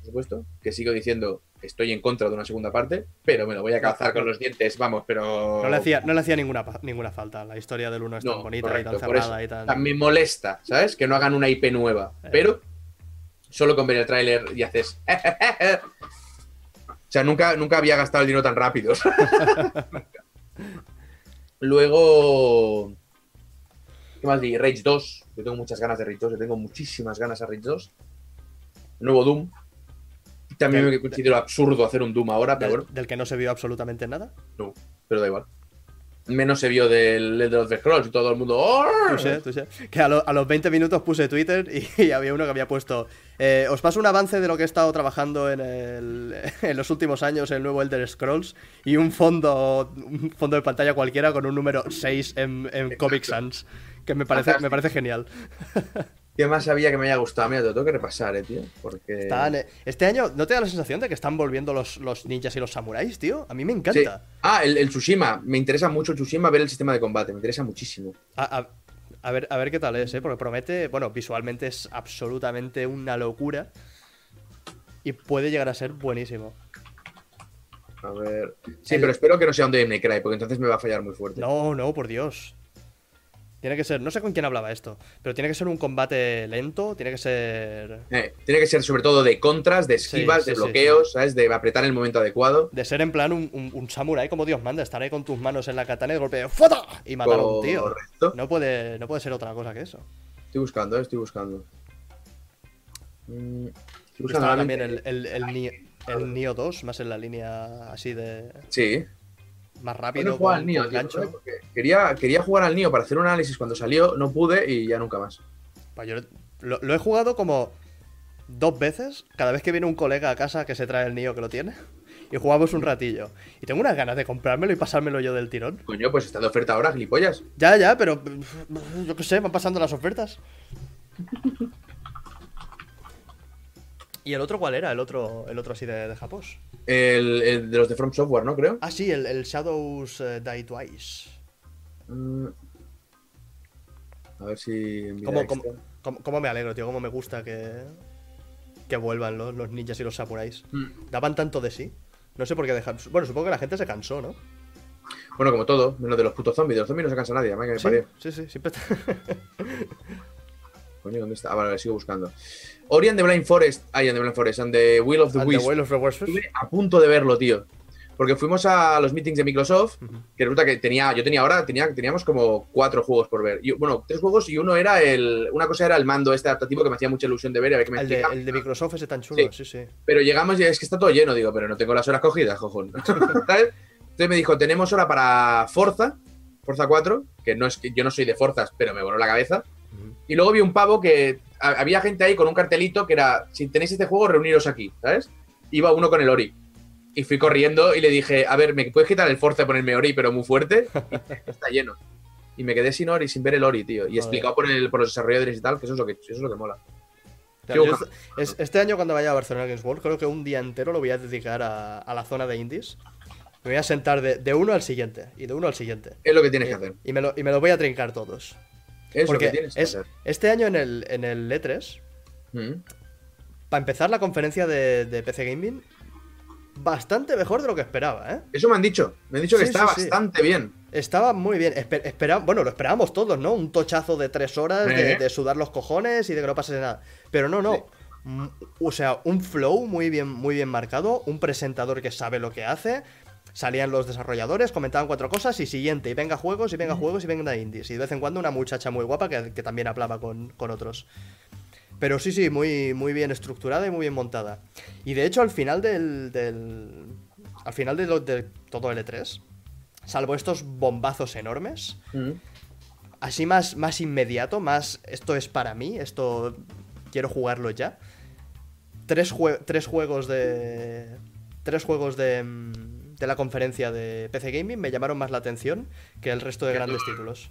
por supuesto, que sigo diciendo estoy en contra de una segunda parte, pero me lo voy a calzar con los dientes, vamos, pero... No le hacía, no le hacía ninguna, ninguna falta. La historia del uno es tan bonita correcto, y tan cerrada y tan. Me molesta, ¿sabes? Que no hagan una IP nueva. Eh. Pero solo con ver el tráiler y haces. o sea, nunca, nunca había gastado el dinero tan rápido. [LAUGHS] Luego. ¿Qué más di? Rage 2. Yo tengo muchas ganas de Rage 2. Yo tengo muchísimas ganas a Rage 2. Nuevo Doom. También Del- me considero absurdo hacer un Doom ahora, pero del, bueno, del que no se vio absolutamente nada. no, pero da igual. Menos se vio del Elder of the Scrolls y todo el mundo. ¡Oh! Tú sé, tú sé. Que a, lo- a los 20 minutos puse Twitter y, [LAUGHS] y había uno que había puesto. eh, os paso un avance de lo que he estado trabajando en, el- [LAUGHS] en los últimos años en el nuevo Elder Scrolls y un fondo, un fondo de pantalla cualquiera con un número 6 en, en Comic [LAUGHS] Sans. Que me parece, me parece genial. ¿Qué más había que me haya gustado? Mira, te lo tengo que repasar, eh, tío. Porque. Están, eh, este año, ¿no te da la sensación de que están volviendo los, los ninjas y los samuráis, tío? A mí me Sí. encanta. Ah, el, el Tsushima. Me interesa mucho el Tsushima ver el sistema de combate. Me interesa muchísimo. A, a- a ver, a ver qué tal es, ¿eh? Porque promete, bueno, visualmente es absolutamente una locura. Y puede llegar a ser buenísimo. A ver. Sí, El- pero espero que no sea un Devil May Cry, porque entonces me va a fallar muy fuerte. No, no, por Dios. Tiene que ser, no sé con quién hablaba esto, pero tiene que ser un combate lento, tiene que ser. Eh, tiene que ser sobre todo de contras, de esquivas, Sí, de sí, sí, bloqueos, ¿sabes? De apretar el momento adecuado. De ser en plan un, un, un samurái como Dios manda, estar ahí con tus manos en la katana y de golpe ¡Fota! y matar a un tío. Correcto. No puede, no puede ser otra cosa que eso. Estoy buscando, estoy buscando. Mm, estoy buscando también el, el, el, Nio- el Nioh 2, más en la línea así de. Sí. Más rápido. con- al Nio, tío, gancho. ¿sabes? Porque quería, quería jugar al Nio para hacer un análisis cuando salió, no pude y ya nunca más. Pues yo lo, lo he jugado como dos veces, cada vez que viene un colega a casa que se trae el Nio que lo tiene. Y jugamos un ratillo. Y tengo unas ganas de comprármelo y pasármelo yo del tirón. Coño, pues está de oferta ahora, gilipollas. Ya, ya, pero yo qué sé, van pasando las ofertas. [LAUGHS] ¿Y el otro cuál era? El otro, el otro así de, de Japos. El, el de los de From Software, ¿no? Creo. Ah, sí, el, el Shadows eh, Die Twice. Mm. A ver si. mira ¿Cómo, extra. cómo, cómo- cómo me alegro, tío? ¿Cómo me gusta que, que vuelvan los, los ninjas y los samuráis? Mm. Daban tanto de sí. No sé por qué dejar. Bueno, supongo que la gente se cansó, ¿no? Bueno, como todo, menos de los putos zombies. De los zombies no se cansa nadie, que me Sí, parió. sí, sí, siempre está. [LAUGHS] Coño, ¿dónde está? Ah, vale, sigo buscando. Ori and the Blind Forest. Ay, and the Blind Forest. And the Will of the And the Wisp. Will of the Wisps. Estuve a punto de verlo, tío. Porque fuimos a los meetings de Microsoft, que resulta que tenía, yo tenía ahora, tenía, teníamos como cuatro juegos por ver. Y, bueno, tres juegos y uno era el, una cosa era el mando este adaptativo que me hacía mucha ilusión de ver y a ver qué me El de, el de Microsoft ese tan chulo, sí, sí. Pero llegamos y es que está todo lleno, digo, pero no tengo las horas cogidas. [LAUGHS] ¿Sabes? Entonces me dijo, tenemos hora para Forza, Forza 4, que no es que yo no soy de Forzas, pero me voló la cabeza. Y luego vi un pavo que ha- había gente ahí con un cartelito que era, si tenéis este juego, reuniros aquí, ¿sabes? Iba uno con el Ori. Y fui corriendo y le dije, a ver, ¿me puedes quitar el Forza y ponerme Ori, pero muy fuerte? Y está lleno. Y me quedé sin Ori, sin ver el Ori, tío. Y explicado por, el, por los desarrolladores y tal, que eso es lo que, eso es lo que mola. Yo- este, es- este año cuando vaya a Barcelona Games World, creo que un día entero lo voy a dedicar a, a la zona de indies. Me voy a sentar de, de uno al siguiente y de uno al siguiente. Es lo que tienes que hacer. Y me lo, y me lo voy a trincar todos. Es lo que Porque tienes que es, hacer. este año en el, en el E3, Mm. para empezar la conferencia de, de PC Gaming, bastante mejor de lo que esperaba, ¿eh? Eso me han dicho. Me han dicho que está sí, sí. bastante bien. Estaba muy bien. Espe- espera- bueno, lo esperábamos todos, ¿no? Un tochazo de tres horas, de, ¿Eh? de sudar los cojones y de que no pasase nada. Pero no, no. Mm, O sea, un flow muy bien, muy bien marcado, un presentador que sabe lo que hace. Salían los desarrolladores, comentaban cuatro cosas y siguiente, y venga juegos, y venga juegos, y venga indies. Y de vez en cuando una muchacha muy guapa que, que también hablaba con, con otros. Pero sí, sí, muy, muy bien estructurada y muy bien montada. Y de hecho, al final del. del- al final de, lo- de todo el E3, salvo estos bombazos enormes, Mm. así más, más inmediato, más esto es para mí, esto quiero jugarlo ya. Tres, jue- tres juegos de. Tres juegos de. Mm, de la conferencia de PC Gaming me llamaron más la atención que el resto de grandes títulos.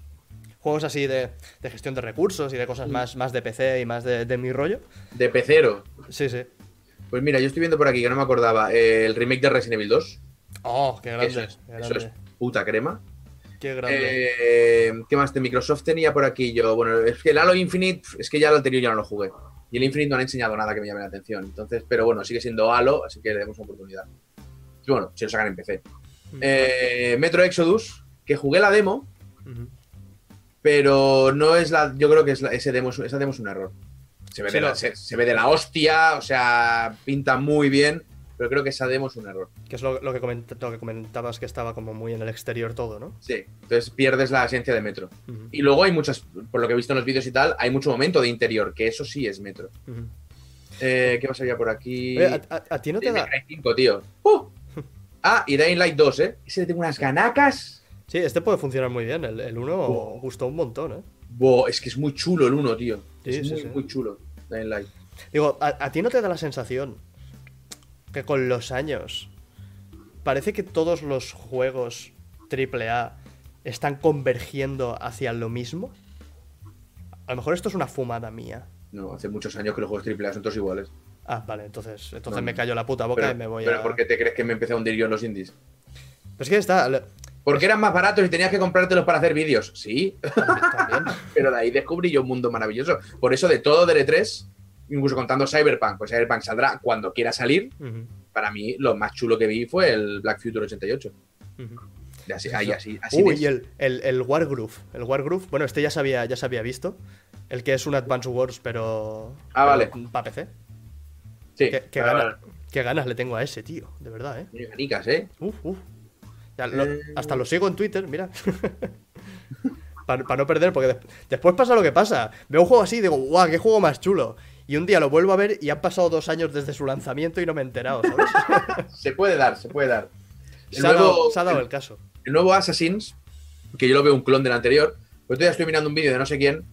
Juegos así de, de gestión de recursos y de cosas más, más de PC y más de, de mi rollo. De pecero. Sí, sí. Pues mira, yo estoy viendo por aquí que no me acordaba eh, el remake de Resident Evil 2. Oh, qué grande. Eso es, qué eso grande. es puta crema. Qué grande. Eh, ¿Qué más de Microsoft tenía por aquí yo? Bueno, es que el Halo Infinite, es que ya el anterior ya no lo jugué. Y el Infinite no han enseñado nada que me llame la atención. Entonces, pero bueno, sigue siendo Halo, así que le demos una oportunidad. Bueno, si lo sacan en PC. Eh, Metro Exodus, que jugué la demo, pero no es la. Yo creo que es la- ese demo, es- esa demo es un error. Se ve, Sí, de la, se, se ve de la hostia, o sea, pinta muy bien, pero creo que esa demo es un error. Que es lo, lo que coment- lo que comentabas que estaba como muy en el exterior todo, ¿no? Sí, entonces pierdes la esencia de Metro. Y luego hay muchas, por lo que he visto en los vídeos y tal, hay mucho momento de interior, que eso sí es Metro. Eh, ¿Qué más había por aquí? Oye, ¿a, a- a ti no te da...? May Cry 5, tío. ¡Uh! Ah, y Dying Light 2, ¿eh? Ese le tengo unas ganacas. Sí, este puede funcionar muy bien. El, el 1 Oh. gustó un montón, ¿eh? Buah, es que es muy chulo el 1, tío. Sí, es sí, muy, sí. muy chulo. Dying Light. Digo, ¿a, a ti no te da la sensación que con los años parece que todos los juegos AAA están convergiendo hacia lo mismo? A lo mejor esto es una fumada mía. No, hace muchos años que los juegos AAA son todos iguales. Ah, vale, entonces, entonces No, me callo la puta boca Pero, y me voy pero a... ¿por qué te crees que me empecé a hundir yo en los indies? Pero es que está... Porque eran más baratos y tenías que comprártelos para hacer vídeos. Sí, También. [LAUGHS] pero de ahí descubrí yo un mundo maravilloso. Por eso de todo del E3, incluso contando Cyberpunk, pues Cyberpunk saldrá cuando quiera salir. Para mí, lo más chulo que vi fue el Black Future 88. ujú. De así, ahí, así, así Uy, de- y el, el, el Wargroove. El Wargroove, bueno, este ya se había, ya se había visto. El que es un Advance Wars, pero. Ah, vale. Para PC. Sí, Qué, qué vale, gana- vale. qué ganas le tengo a ese, tío. De verdad, ¿eh? Tiene ganicas, ¿eh? Uf, uf. Ya lo- Eh. Hasta lo sigo en Twitter, mira. [LAUGHS] Para no perder, porque de- después pasa lo que pasa. Veo un juego así y digo, guau, qué juego más chulo. Y un día lo vuelvo a ver y han pasado dos años desde su lanzamiento y no me he enterado, ¿sabes? [LAUGHS] Se puede dar, se puede dar. Se, ha dado, se ha dado el- el caso. el nuevo Assassins, que yo lo veo un clon del anterior, pero todavía estoy mirando un vídeo de no sé quién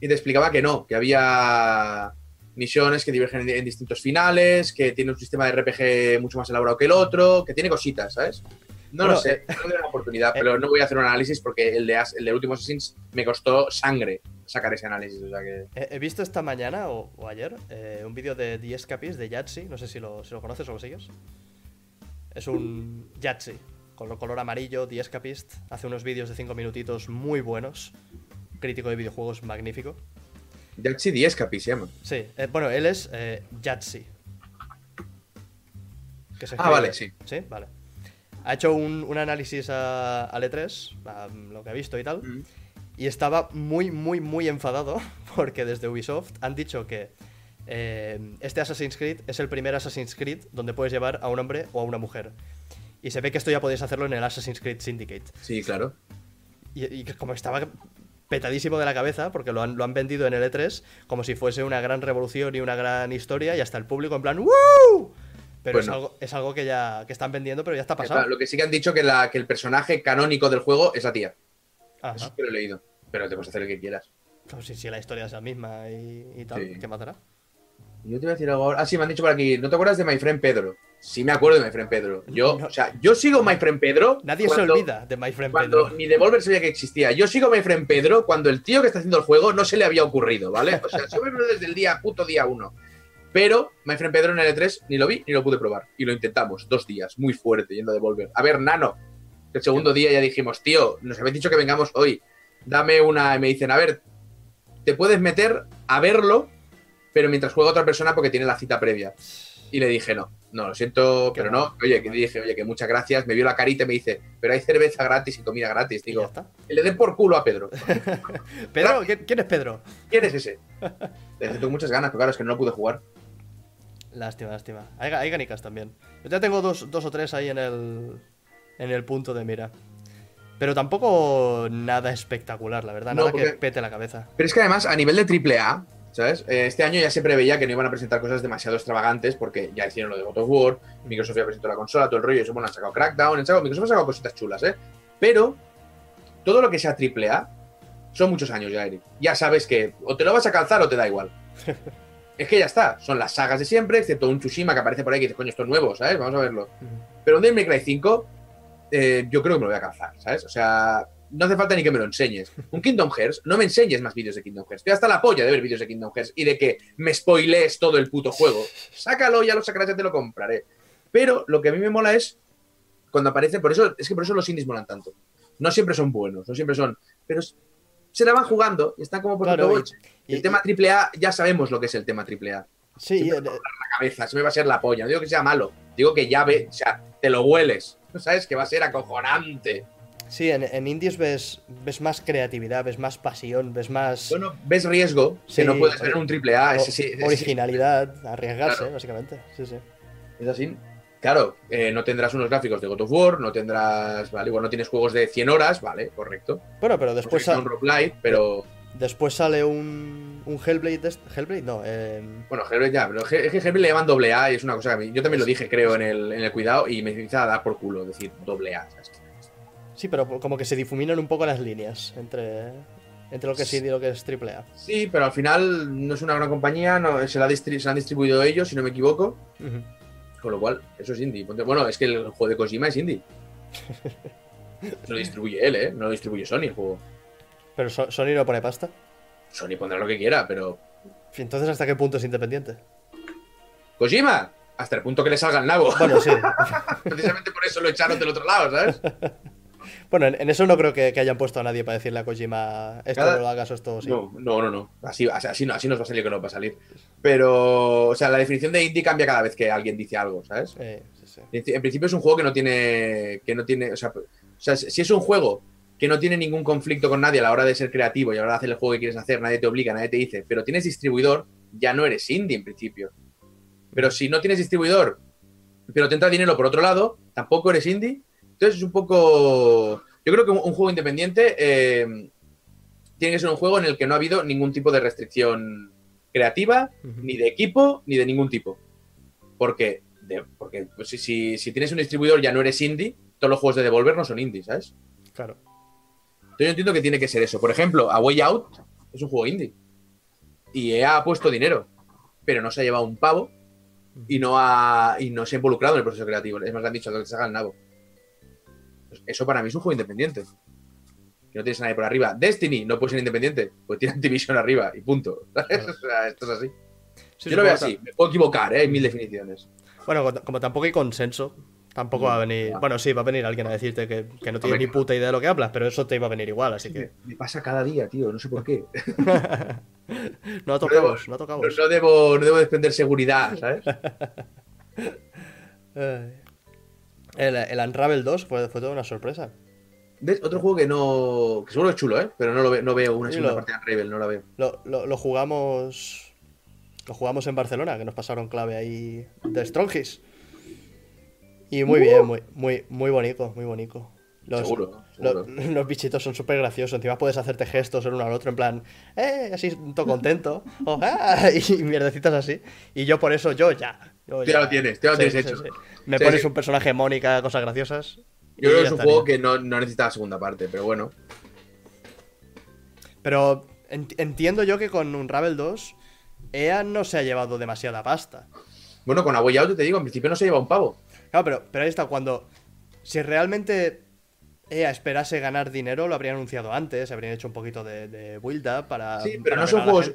y te explicaba que no, que había misiones que divergen en, en distintos finales, que tiene un sistema de RPG mucho más elaborado que el otro, que tiene cositas, ¿sabes? No Bueno, lo sé, eh, no doy una oportunidad, eh. pero no voy a hacer un análisis porque el de, el de último Assassins me costó sangre sacar ese análisis, o sea que... He, he visto esta mañana o, o ayer eh, un vídeo de The Escapist de Yahtzee, no sé si lo, si lo conoces o lo sigues. Es un Yahtzee, con lo- color amarillo, The Escapist. Hace unos vídeos de 5 minutitos muy buenos. Crítico de videojuegos magnífico. Jaxi 10 Capi se llama. Sí, eh, bueno, él es eh, Yahtzee. Que se Ah, vale, sí. Sí, vale. Ha hecho un, un análisis a, al E3, a lo que ha visto y tal. Y estaba muy, muy, muy enfadado [LAUGHS] porque desde Ubisoft han dicho que eh, este Assassin's Creed es el primer Assassin's Creed donde puedes llevar a un hombre o a una mujer. Y se ve que esto ya podéis hacerlo en el Assassin's Creed Syndicate. Sí, claro. Y, y que como estaba petadísimo de la cabeza, porque lo han, lo han vendido en el E3 como si fuese una gran revolución y una gran historia, y hasta el público en plan ¡Woo! Pero es, algo, es algo que ya que están vendiendo, pero ya está pasado. Lo que sí que han dicho que, la, que el personaje canónico del juego es la tía. Ajá. Eso sí que lo he leído. Pero te puedes hacer el que quieras. Pues sí, sí, la historia es la misma y, y tal, Sí. ¿qué? Y Yo te voy a decir algo ahora. Ah, sí, me han dicho por aquí. ¿No te acuerdas de My Friend Pedro? Sí, me acuerdo de My Friend Pedro. Yo, No. o sea, yo sigo My Friend Pedro. Nadie cuando- se olvida de My Friend Cuando Pedro. ni Devolver sabía que existía. Yo sigo My Friend Pedro cuando el tío que está haciendo el juego no se le había ocurrido, ¿vale? O sea, yo me desde el día, puto día uno. Pero My Friend Pedro en el E3 ni lo vi ni lo pude probar. Y lo intentamos dos días, muy fuerte, yendo a Devolver. A ver, Nano. El segundo día ya dijimos, tío, nos habéis dicho que vengamos hoy. Dame una. Y me dicen, a ver, te puedes meter a verlo, pero mientras juega otra persona porque tiene la cita previa. Y le dije, no, no, lo siento, pero no. Oye, que dije, oye, que muchas gracias. Me vio la carita y me dice, pero hay cerveza gratis y comida gratis. Y ya Digo, está. le den por culo a Pedro. [LAUGHS] Pedro, ¿quién, es Pedro? ¿Quién es ese? Le tengo muchas ganas, pero claro, es que no lo pude jugar. Lástima, lástima. Hay, hay ganicas también. Yo ya tengo dos, dos o tres ahí en el, en el punto de mira. Pero tampoco nada espectacular, la verdad. No, Nada que pete la cabeza. Pero es que además, a nivel de AAA, ¿sabes? Eh, Este año ya se preveía que no iban a presentar cosas demasiado extravagantes porque ya hicieron lo de God of War, Microsoft ya presentó la consola, todo el rollo, y eso, bueno, han sacado Crackdown, han sacado, Microsoft ha sacado cositas chulas, ¿eh? Pero todo lo que sea AAA son muchos años ya, Eric. Ya sabes que o te lo vas a calzar o te da igual. [LAUGHS] es que ya está, son las sagas de siempre, excepto un Tsushima que aparece por ahí que dices, coño, esto es nuevo, ¿sabes? Vamos a verlo. Pero un Devil May Cry 5, eh, yo creo que me lo voy a calzar, ¿sabes? O sea, no hace falta ni que me lo enseñes. Un Kingdom Hearts, no me enseñes más vídeos de Kingdom Hearts. Estoy hasta la polla de ver vídeos de Kingdom Hearts y de que me spoilees todo el puto juego. Sácalo, ya lo sacarás, ya te lo compraré. Pero lo que a mí me mola es cuando aparece, por eso, es que por eso los indies molan tanto. No siempre son buenos, no siempre son. Pero se la van jugando y están como por Claro, todo. y- El y- tema AAA, ya sabemos lo que es el tema AAA. Sí, eh, me va a la cabeza, se me va a ser la polla. No digo que sea malo, digo que ya ve, o sea, te lo hueles. ¿Sabes? Que va a ser acojonante. Sí en, en indies ves, ves más creatividad, ves más pasión, ves más Bueno, ves riesgo Sí, que no puedes ver un triple A. Ese sí, ese sí. originalidad, arriesgarse, Claro. básicamente. Sí, sí. Es así. Claro, eh, no tendrás unos gráficos de God of War, no tendrás, vale, igual no tienes juegos de 100 horas, vale, correcto. Bueno, pero Después roguelite, pero después sale un, un Hellblade. de este- Hellblade, no. eh, bueno, Hellblade ya, pero es que Hellblade le llaman doble A y es una cosa que a mí, yo también lo dije, creo, en el, en el cuidado y me empieza a dar por culo decir doble A. ¿sabes? Sí, pero como que se difuminan un poco las líneas entre, entre lo que es indie y lo que es AAA. Sí, pero al final no es una gran compañía, no, se, la distri- se la han distribuido ellos, si no me equivoco, con lo cual, eso es indie. Bueno, es que el juego de Kojima es indie. [LAUGHS] Lo distribuye él, ¿eh? No lo distribuye Sony el juego. Pero So- Sony no pone pasta. Sony pondrá lo que quiera, pero Entonces, ¿hasta qué punto es independiente? Kojima, hasta el punto que le salga el nabo. Bueno, sí. [LAUGHS] Precisamente por eso lo echaron del otro lado, ¿sabes? [LAUGHS] bueno, en, en eso no creo que, que hayan puesto a nadie para decirle a Kojima esto Cada- no lo hagas o esto sí. No, no, no, no. Así, así, no. así nos va a salir que no va a salir. Pero, o sea, la definición de indie cambia cada vez que alguien dice algo, ¿sabes? Eh, sí, sí. En principio es un juego que no tiene, que no tiene, o sea, sea, si es un juego que no tiene ningún conflicto con nadie a la hora de ser creativo y a la hora de hacer el juego que quieres hacer, nadie te obliga, nadie te dice, pero tienes distribuidor, ya no eres indie en principio. Pero si no tienes distribuidor, pero te entra dinero por otro lado, tampoco eres indie. Entonces es un poco... Yo creo que un, un juego independiente eh, tiene que ser un juego en el que no ha habido ningún tipo de restricción creativa, ni de equipo, ni de ningún tipo. Porque, de- porque pues, si, si- si tienes un distribuidor ya no eres indie, todos los juegos de Devolver no son indie, ¿sabes? Claro. Entonces yo entiendo que tiene que ser eso. Por ejemplo, A Way Out es un juego indie. Y EA ha puesto dinero, pero no se ha llevado un pavo y no, ha, y no se ha involucrado en el proceso creativo. Es más, le han dicho que se haga el nabo. Pues eso para mí es un juego independiente. Que no tienes a nadie por arriba. Destiny no puede ser independiente, pues tiene [LAUGHS] Activision arriba y punto. ¿sabes? [LAUGHS] O sea, esto es así. Sí, Yo lo veo así. Me puedo equivocar, ¿eh? hay mil definiciones. Bueno, como- tampoco hay consenso, tampoco va a venir. ya. Bueno, sí, va a venir alguien a decirte que, que no tienes ni puta idea de lo que hablas, pero eso te iba a venir igual, así que. Me pasa cada día, tío, no sé por qué. [LAUGHS] no tocamos, no tocamos. No, no debo, no debo desprender seguridad, ¿sabes? El, el Unravel 2 fue, fue toda una sorpresa. ¿Ves? Otro juego que no. que seguro es chulo, ¿eh? Pero no, lo ve- no veo una segunda lo- partida de Rebel, no la veo. Lo, lo- lo jugamos. Lo jugamos en Barcelona, que nos pasaron clave ahí de Strongis. Y muy bien, muy, muy, muy bonito, muy bonito. Los, Seguro, lo- seguro. [LAUGHS] los bichitos son súper graciosos. Encima puedes hacerte gestos el uno al otro, en plan, ¡eh! Así, todo contento. [LAUGHS] o, "Ah", [LAUGHS] y mierdecitas así. Y yo por eso, yo ya. Yo ya lo tienes, ya lo tienes hecho. Me pones un personaje Mónica, cosas graciosas. Yo creo que es un estaría. juego que no, no necesita la segunda parte, pero bueno. Pero ent- entiendo yo que con Unravel 2, EA no se ha llevado demasiada pasta. Bueno, con A Way Out te digo, en principio no se lleva un pavo. Claro, pero, pero ahí está, cuando. Si realmente EA esperase ganar dinero, lo habría anunciado antes, habrían hecho un poquito de, de build-up para. Sí, pero para no son juegos.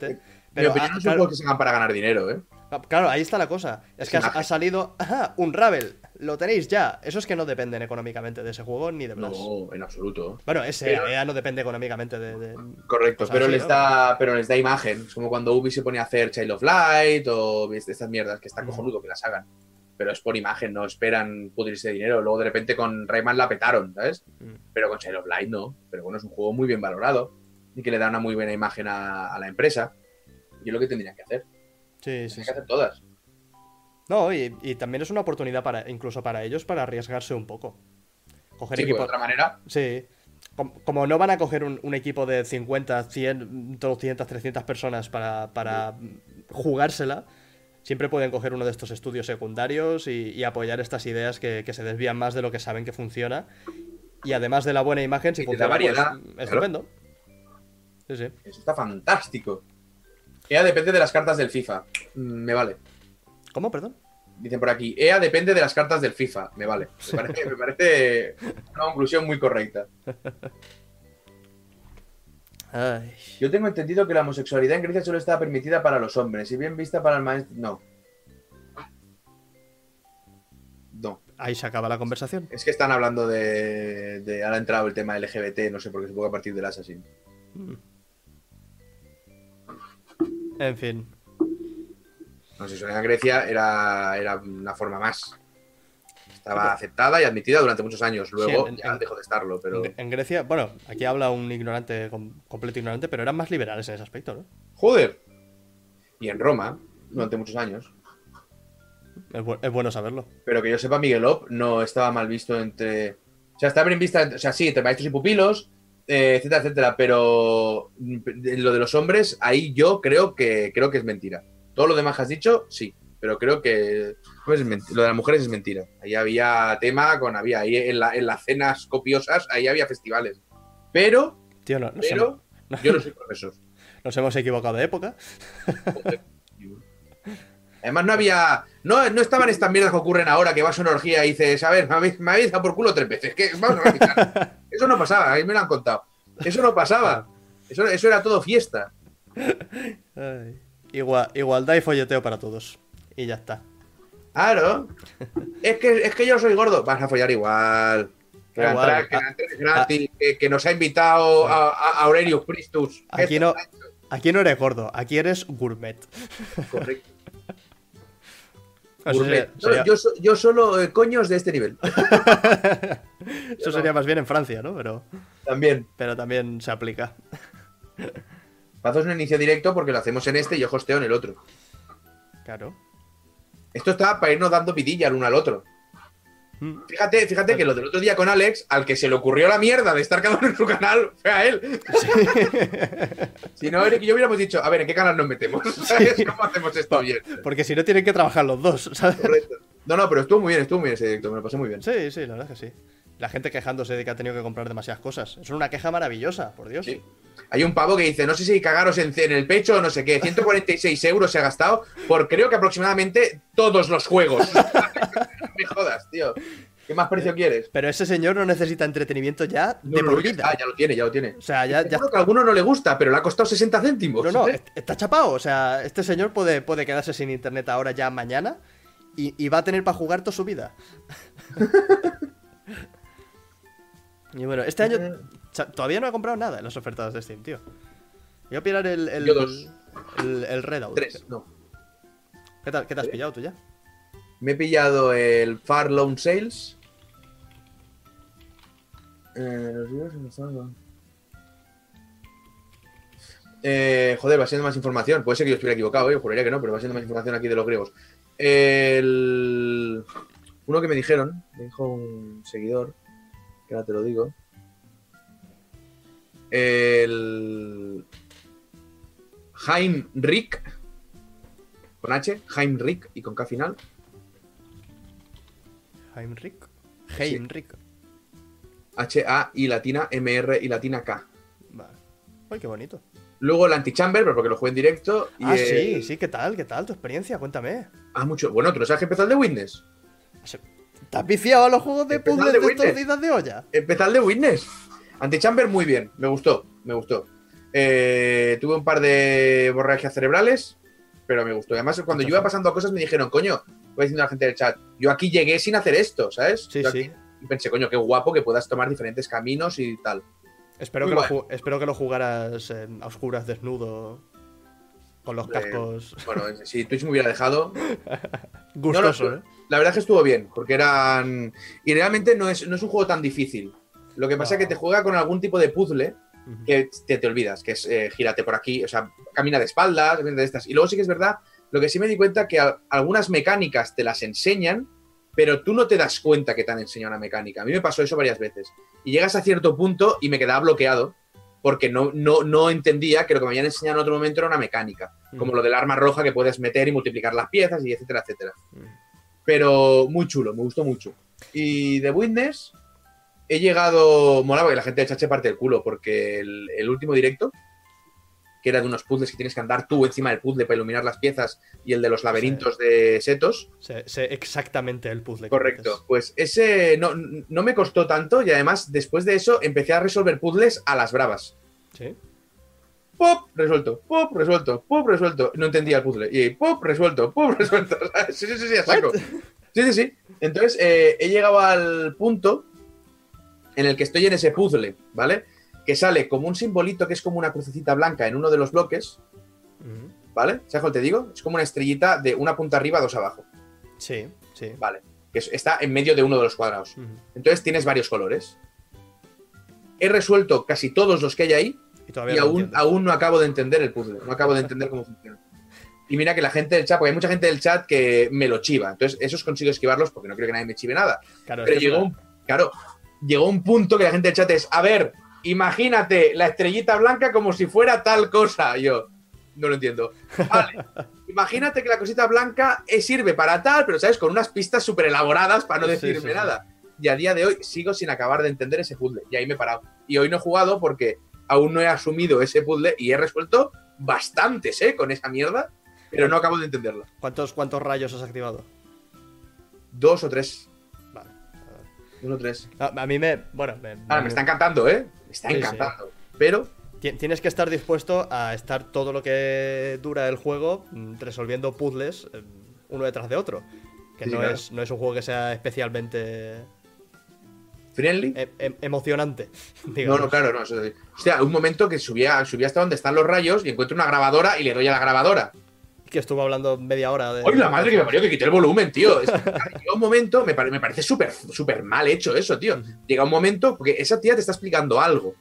Pero, opinión, ah, no son claro, juegos que se hagan para ganar dinero, ¿eh? Claro, ahí está la cosa. Es que ha, salido. ¡Ajá! Unravel. Lo tenéis ya. Eso es que no dependen económicamente de ese juego ni de Blast. No, en absoluto. Bueno, ese Pero- EA no depende económicamente de. de- Correcto, pero así, les ¿no? da, pero les da imagen. Es como cuando Ubi se pone a hacer Child of Light o est- estas mierdas que está Mm. cojonudo que las hagan. Pero es por imagen, no esperan pudrirse de dinero. Luego de repente con Rayman la petaron, ¿sabes? Mm. Pero con Child of Light no. Pero bueno, es un juego muy bien valorado y que le da una muy buena imagen a, a la empresa. Y es lo que tendrían que hacer. Sí, sí, sí. que hacer todas. No, y, y también es una oportunidad para, incluso para ellos, para arriesgarse un poco. Coger Sí, pues, equipo. de otra manera. Sí. Com- Como, no van a coger un, un equipo de 50, 100, 200, 300 personas para, para jugársela, siempre pueden coger uno de estos estudios secundarios y, y apoyar estas ideas que, que se desvían más de lo que saben que funciona. Y además de la buena imagen, si Y funciona, pues, variedad, estupendo. Sí, sí. Eso está fantástico. EA depende de las cartas del FIFA. Mm, Me vale. ¿Cómo, perdón? Dicen por aquí, EA depende de las cartas del FIFA. Me vale. Me parece, me parece una conclusión muy correcta. [LAUGHS] Ay. Yo tengo entendido que la homosexualidad en Grecia solo estaba permitida para los hombres y bien vista para el maestro. No. No. Ahí se acaba la conversación. Es que están hablando de, de. Ahora ha entrado el tema LGBT, no sé por qué, supongo que a partir del Assassin. Mm. En fin. La homosexualidad en Grecia era, era una forma más. Estaba aceptada y admitida durante muchos años. Luego en- ya en- dejó de estarlo, pero. En, Grecia, bueno, aquí habla un ignorante, com- completo ignorante, pero eran más liberales en ese aspecto, ¿no? ¡Joder! Y en Roma, durante muchos años. Es, bu- es bueno saberlo. Pero que yo sepa, Miguel Op no estaba mal visto entre. O sea, estaba bien vista, o sea, sí, entre maestros y pupilos, eh, etcétera, etcétera. Pero mm, lo de los hombres, ahí yo creo que creo que es mentira. Todo lo demás que has dicho, sí. Pero creo que pues, lo de las mujeres es mentira. Ahí había tema con había ahí en, la- en las cenas copiosas, ahí había festivales. Pero, Tío, no- nos, pero, yo no soy profesor. [LAUGHS] nos hemos equivocado de época. Además, no había. No, no estaban estas mierdas que ocurren ahora que vas a una orgía y dices, a ver, me habéis, me habéis dado por culo tres veces. que Vamos a revisar. [LAUGHS] Eso no pasaba, a mí me lo han contado. Eso no pasaba. Eso, eso era todo fiesta. Ay. Igual, igualdad y folleteo para todos. Y ya está. Claro. Es que, es que yo soy gordo. Vas a follar igual. Que, la Igual. que la entrada es gratis, que, que nos ha invitado a, a Aurelius Christus. Aquí no, aquí no eres gordo, aquí eres gourmet. Correcto. Eso Gourmet. sería- sería- Yo, so- yo solo eh, coños de este nivel. [LAUGHS] Eso sería más bien en Francia, ¿no? Pero, También. pero también se aplica. [LAUGHS] Pazos no inicia directo porque lo hacemos en este y yo hosteo en el otro. Claro. Esto está para irnos dando vidilla el uno al otro. Fíjate, fíjate que lo del otro día con Alex, al que se le ocurrió la mierda de estar cada uno en su canal, fue a él. [LAUGHS] Si no, Eric y yo hubiéramos dicho, a ver, ¿en qué canal nos metemos? ¿Sabes cómo hacemos esto bien? Porque si no tienen que trabajar los dos, ¿sabes? Correcto. No, no, pero estuvo muy bien, estuvo muy bien ese directo, me lo pasé muy bien. Sí, sí, la verdad es que sí. La gente quejándose de que ha tenido que comprar demasiadas cosas. Es una queja maravillosa, por Dios. Sí. Hay un pavo que dice, no sé si cagaros en, en el pecho o no sé qué, 146 euros se ha gastado por creo que aproximadamente todos los juegos. [LAUGHS] No me jodas, tío. ¿Qué más precio quieres? Pero ese señor no necesita entretenimiento ya de No, vida. está, ya lo tiene, ya lo tiene. O sea, ya, ya Seguro que a alguno no le gusta, pero le ha costado 60 céntimos. No, no, ¿eh? est- está chapado. O sea, este señor puede, puede quedarse sin internet ahora ya mañana y, y va a tener para jugar toda su vida. [LAUGHS] y bueno, este año Todavía no he comprado nada en las ofertas de Steam, tío. Voy a pillar el, el, Yo dos. el, el Redout. Tres, no. ¿Qué, tal, ¿Qué te has ¿Eh? pillado tú ya? Me he pillado el Far Loan Sales. Eh, los vídeos en estado- Eh, joder, va siendo más información. Puede ser que yo estuviera equivocado, ¿eh? juraría que no, pero va siendo más información aquí de los griegos. El... Uno que me dijeron, me dijo un seguidor, que ahora te lo digo. El. Heinrich, con H, Heinrich y con K final. Heinrich. Heinrich. H-A y latina M-R y latina K. Vale. Qué bonito. Luego el Antichamber, pero porque lo jugué en directo. Y Ah, el- sí, sí, ¿qué tal? ¿Qué tal tu experiencia? Cuéntame. Ah, mucho. Bueno, ¿tú no sabes que empezó el de Witness? ¿Te has viciado a los juegos de puzzles de de de olla? Empezó el de Witness. Antichamber muy bien, me gustó, me gustó. Eh, tuve un par de hemorragias cerebrales, pero me gustó. Además, cuando yo iba pasando cosas, me dijeron, coño, voy diciendo a la gente del chat, yo aquí llegué sin hacer esto, ¿sabes? Sí, Yo sí. Y pensé, coño, qué guapo que puedas tomar diferentes caminos y tal. Espero Muy que, lo espero que lo jugaras en- a oscuras, desnudo, con los Hombre, cascos. Bueno, si Twitch me hubiera dejado, [LAUGHS] Gustoso, no, no, ¿eh? La verdad es que estuvo bien, porque eran. Y realmente no es, no es un juego tan difícil. Lo que pasa es que te juega con algún tipo de puzzle que te, te olvidas, que es eh, gírate por aquí, o sea, camina de espaldas, de estas. Y luego sí que es verdad, lo que sí me di cuenta que a- algunas mecánicas te las enseñan, pero tú no te das cuenta que te han enseñado una mecánica. A mí me pasó eso varias veces. Y llegas a cierto punto y me quedaba bloqueado porque no, no, no entendía que lo que me habían enseñado en otro momento era una mecánica, como lo del arma roja que puedes meter y multiplicar las piezas y etcétera, etcétera pero muy chulo, me gustó mucho. Y de Witness he llegado, mola porque la gente del chat se parte el culo, porque el, el último directo, que era de unos puzzles que tienes que andar tú encima del puzzle para iluminar las piezas, y el de los laberintos de setos, Sé, exactamente el puzzle. que correcto, pues ese no, no me costó tanto y además después de eso empecé a resolver puzzles a las bravas. Sí. ¡Pop! Resuelto, ¡pop! Resuelto, ¡pop! Resuelto. No entendía el puzzle. Y ¡pop! Resuelto, ¡pop! [LAUGHS] Resuelto. Sí, sí, sí, sí, a saco. Sí, sí, sí. Entonces, eh, he llegado al punto en el que estoy en ese puzzle, ¿vale? Que sale como un simbolito que es como una crucecita blanca en uno de los bloques. ¿vale? ¿Sabes que te digo? Es como una estrellita de una punta arriba, dos abajo, Sí, sí. ¿vale? Que es- está en medio de uno de los cuadrados. Entonces tienes varios colores. He resuelto casi todos los que hay ahí Y todavía y no aún, aún no acabo de entender el puzzle, no acabo de entender cómo funciona. Y mira que la gente del chat, porque hay mucha gente del chat que me lo chiva, entonces esos consigo esquivarlos porque no creo que nadie me chive nada. Claro, Pero llegó un, claro, llegó un punto que la gente del chat es, a ver, imagínate la estrellita blanca como si fuera tal cosa. Yo, no lo entiendo. Vale, [LAUGHS] imagínate que la cosita blanca eh, sirve para tal, pero sabes, con unas pistas súper elaboradas para no decirme sí, sí. nada. Y a día de hoy sigo sin acabar de entender ese puzzle. Y ahí me he parado. Y hoy no he jugado porque aún no he asumido ese puzzle y he resuelto bastantes, ¿eh? Con esa mierda, pero no acabo de entenderlo. ¿Cuántos, ¿Cuántos rayos has activado? Dos o tres. Vale. Dos o tres. A, a mí me. Bueno, me, Ahora, me está encantando, ¿eh? Me está Sí, sí. encantando. Pero Ti- Tienes que estar dispuesto a estar todo lo que dura el juego mm, resolviendo puzzles eh, uno detrás de otro. Que Sí, no, claro. es, no es un juego que sea especialmente friendly. e- em- emocionante. [LAUGHS] No, digamos. no, claro, no. Hostia, un momento que subía, subía hasta donde están los rayos y encuentro una grabadora y le doy a la grabadora. Que estuvo hablando media hora de. ¡Ay, la madre que me parió que quité el volumen, tío! Es que, llega un momento, me, pare- me parece súper súper mal hecho eso, tío. Llega un momento, porque esa tía te está explicando algo.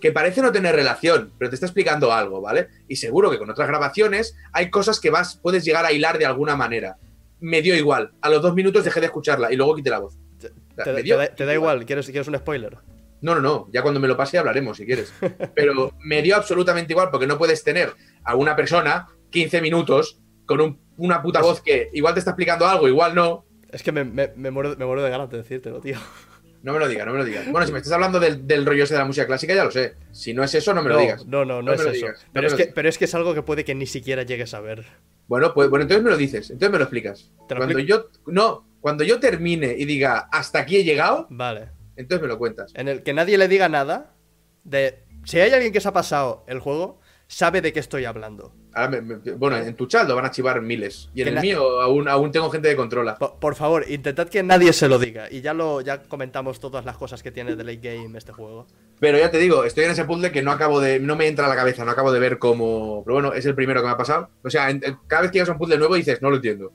Que parece no tener relación, pero te está explicando algo, ¿vale? Y seguro que con otras grabaciones hay cosas que vas, puedes llegar a hilar de alguna manera. Me dio igual. A los dos minutos dejé de escucharla y luego quité la voz. O sea, Te, da, te da igual, ¿Quieres, ¿quieres un spoiler? No, no, no. Ya cuando me lo pase hablaremos, si quieres. Pero me dio absolutamente igual porque no puedes tener a una persona 15 minutos con un- una puta voz que igual te está explicando algo, igual no. Es que me, me, me muero, me muero de ganas de decírtelo, tío. No me lo digas, no me lo digas. Bueno, si me estás hablando del, del rollo ese de la música clásica, ya lo sé. Si no es eso, no me lo no, digas. No, no, no, No es eso. digas, pero, es que, pero es que es algo que puede que ni siquiera llegues a ver. Bueno, pues bueno, entonces me lo dices, entonces me lo explicas. ¿Te lo cuando explico? yo no, cuando yo termine y diga hasta aquí he llegado, Vale. entonces me lo cuentas. En el que nadie le diga nada de. Si hay alguien que se ha pasado el juego, sabe de qué estoy hablando. Ahora me- me- bueno, en tu chat lo van a chivar miles y en el mío aún, aún tengo gente que controla. Po- Por, favor, intentad que nadie se lo diga. Y ya lo ya comentamos todas las cosas que tiene de late game este juego. Pero ya te digo, estoy en ese puzzle que no acabo de. No me entra a la cabeza, no acabo de ver cómo. Pero bueno, es el primero que me ha pasado. O sea, en- en- cada vez que llegas a un puzzle nuevo dices, no lo entiendo.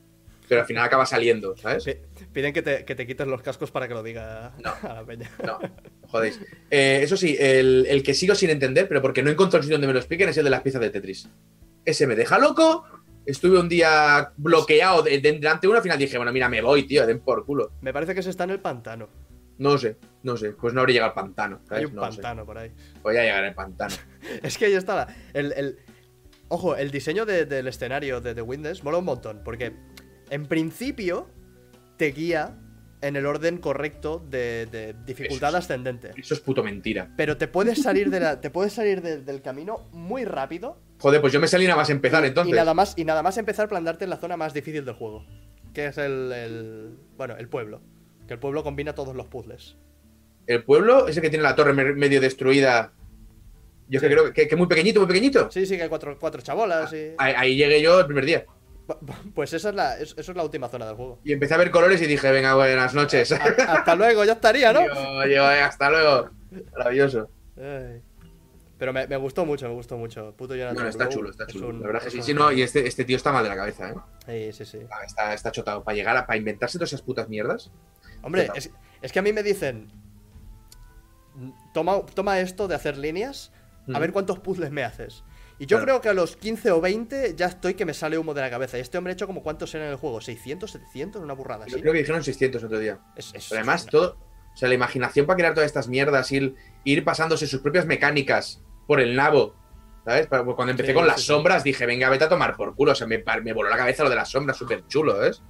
Pero al final acaba saliendo, ¿sabes? Pi- Piden que te, que te quites los cascos para que lo diga [LAUGHS] a la peña. No, jodéis. Eh, eso sí, el, el que sigo sin entender, pero porque no encuentro el sitio donde me lo expliquen, es el de las piezas de Tetris. Ese me deja loco. Estuve un día bloqueado de, de- delante de uno, al final dije, bueno, mira, me voy, tío, den por culo. Me parece que se está en el pantano. No sé, no sé. Pues no habría llegado al pantano. ¿sabes? Hay un no sé. pantano por ahí. Voy a llegar al pantano. [LAUGHS] Es que ahí está la- el, el- Ojo, el diseño de- del escenario de The Witness mola un montón, porque en principio te guía en el orden correcto de, de dificultad Eso es- ascendente. Eso es puto mentira. Pero te puedes salir, de la, [LAUGHS] te puedes salir de- del camino muy rápido Joder, pues yo me salí nada más empezar y, entonces. nada más, y nada más empezar a plantarte en la zona más difícil del juego. Que es el, el- Bueno, el pueblo. Que el pueblo combina todos los puzzles. El pueblo, ese que tiene la torre me- medio destruida. Yo es que Sí. creo que, que muy pequeñito, muy pequeñito. Sí, sí, que hay cuatro, cuatro chabolas y... Ahí, ahí llegué yo el primer día. Pues esa es, la, es- eso es la última zona del juego. Y empecé a ver colores y dije, venga, buenas noches. Ha- Hasta luego, ya estaría, ¿no? [LAUGHS] Yo, yo, eh, hasta luego. Maravilloso. Ay. Pero me, me gustó mucho, me gustó mucho. Puto Jonathan Bueno, está Blow chulo, está es chulo. un- La verdad que es sí, un- sí, no. Y este, este tío está mal de la cabeza, ¿eh? Sí, sí, sí. Ah, Está, está chotado. Para llegar a. Para inventarse todas esas putas mierdas. Hombre, es, es que a mí me dicen. Toma, toma esto de hacer líneas, a ver cuántos puzzles me haces. Y yo Claro. creo que a los 15 o 20 ya estoy que me sale humo de la cabeza. Y este hombre ha hecho como cuántos eran en el juego, 600, 700, una burrada Yo así. creo que dijeron 600 otro día. Es- es- Pero además, una- todo. O sea, la imaginación para crear todas estas mierdas, ir, ir pasándose sus propias mecánicas por el nabo. ¿Sabes? Para- Cuando empecé Sí, con las sí. sombras, dije, venga, vete a tomar por culo. O sea, me, voló la cabeza lo de las sombras, súper chulo, ¿ves?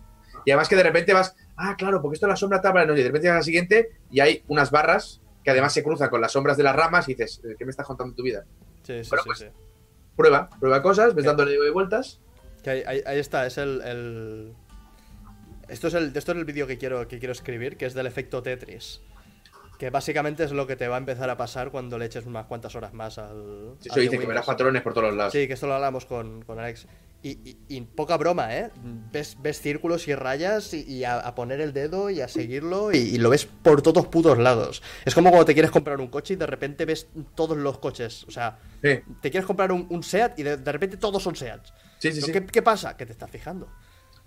Y además que de repente vas, ah, claro, porque esto es la sombra vale, no, y de repente llegas a la siguiente y hay unas barras que además se cruzan con las sombras de las ramas y dices, ¿qué me estás contando tu vida? Sí, sí, Bueno, sí, pues- sí. Prueba, prueba cosas, ves dándole vueltas. Que ahí, ahí- ahí está, es el. el- Esto es el, esto es el vídeo que quiero, que quiero escribir, que es del efecto Tetris. Que básicamente es lo que te va a empezar a pasar cuando le eches unas cuantas horas más al. Sí, dice que verás patrones por todos los lados. Sí, que esto lo hablamos con, con Alex. Y, y- y poca broma, ¿eh? Ves, ves círculos y rayas y, y a, a poner el dedo y a seguirlo y, lo ves por todos putos lados. Es como cuando te quieres comprar un coche y de repente ves todos los coches. O sea, Sí, te quieres comprar un, un SEAT y de, de repente todos son SEATs. sí, sí. ¿Qué, qué pasa? Que te estás fijando.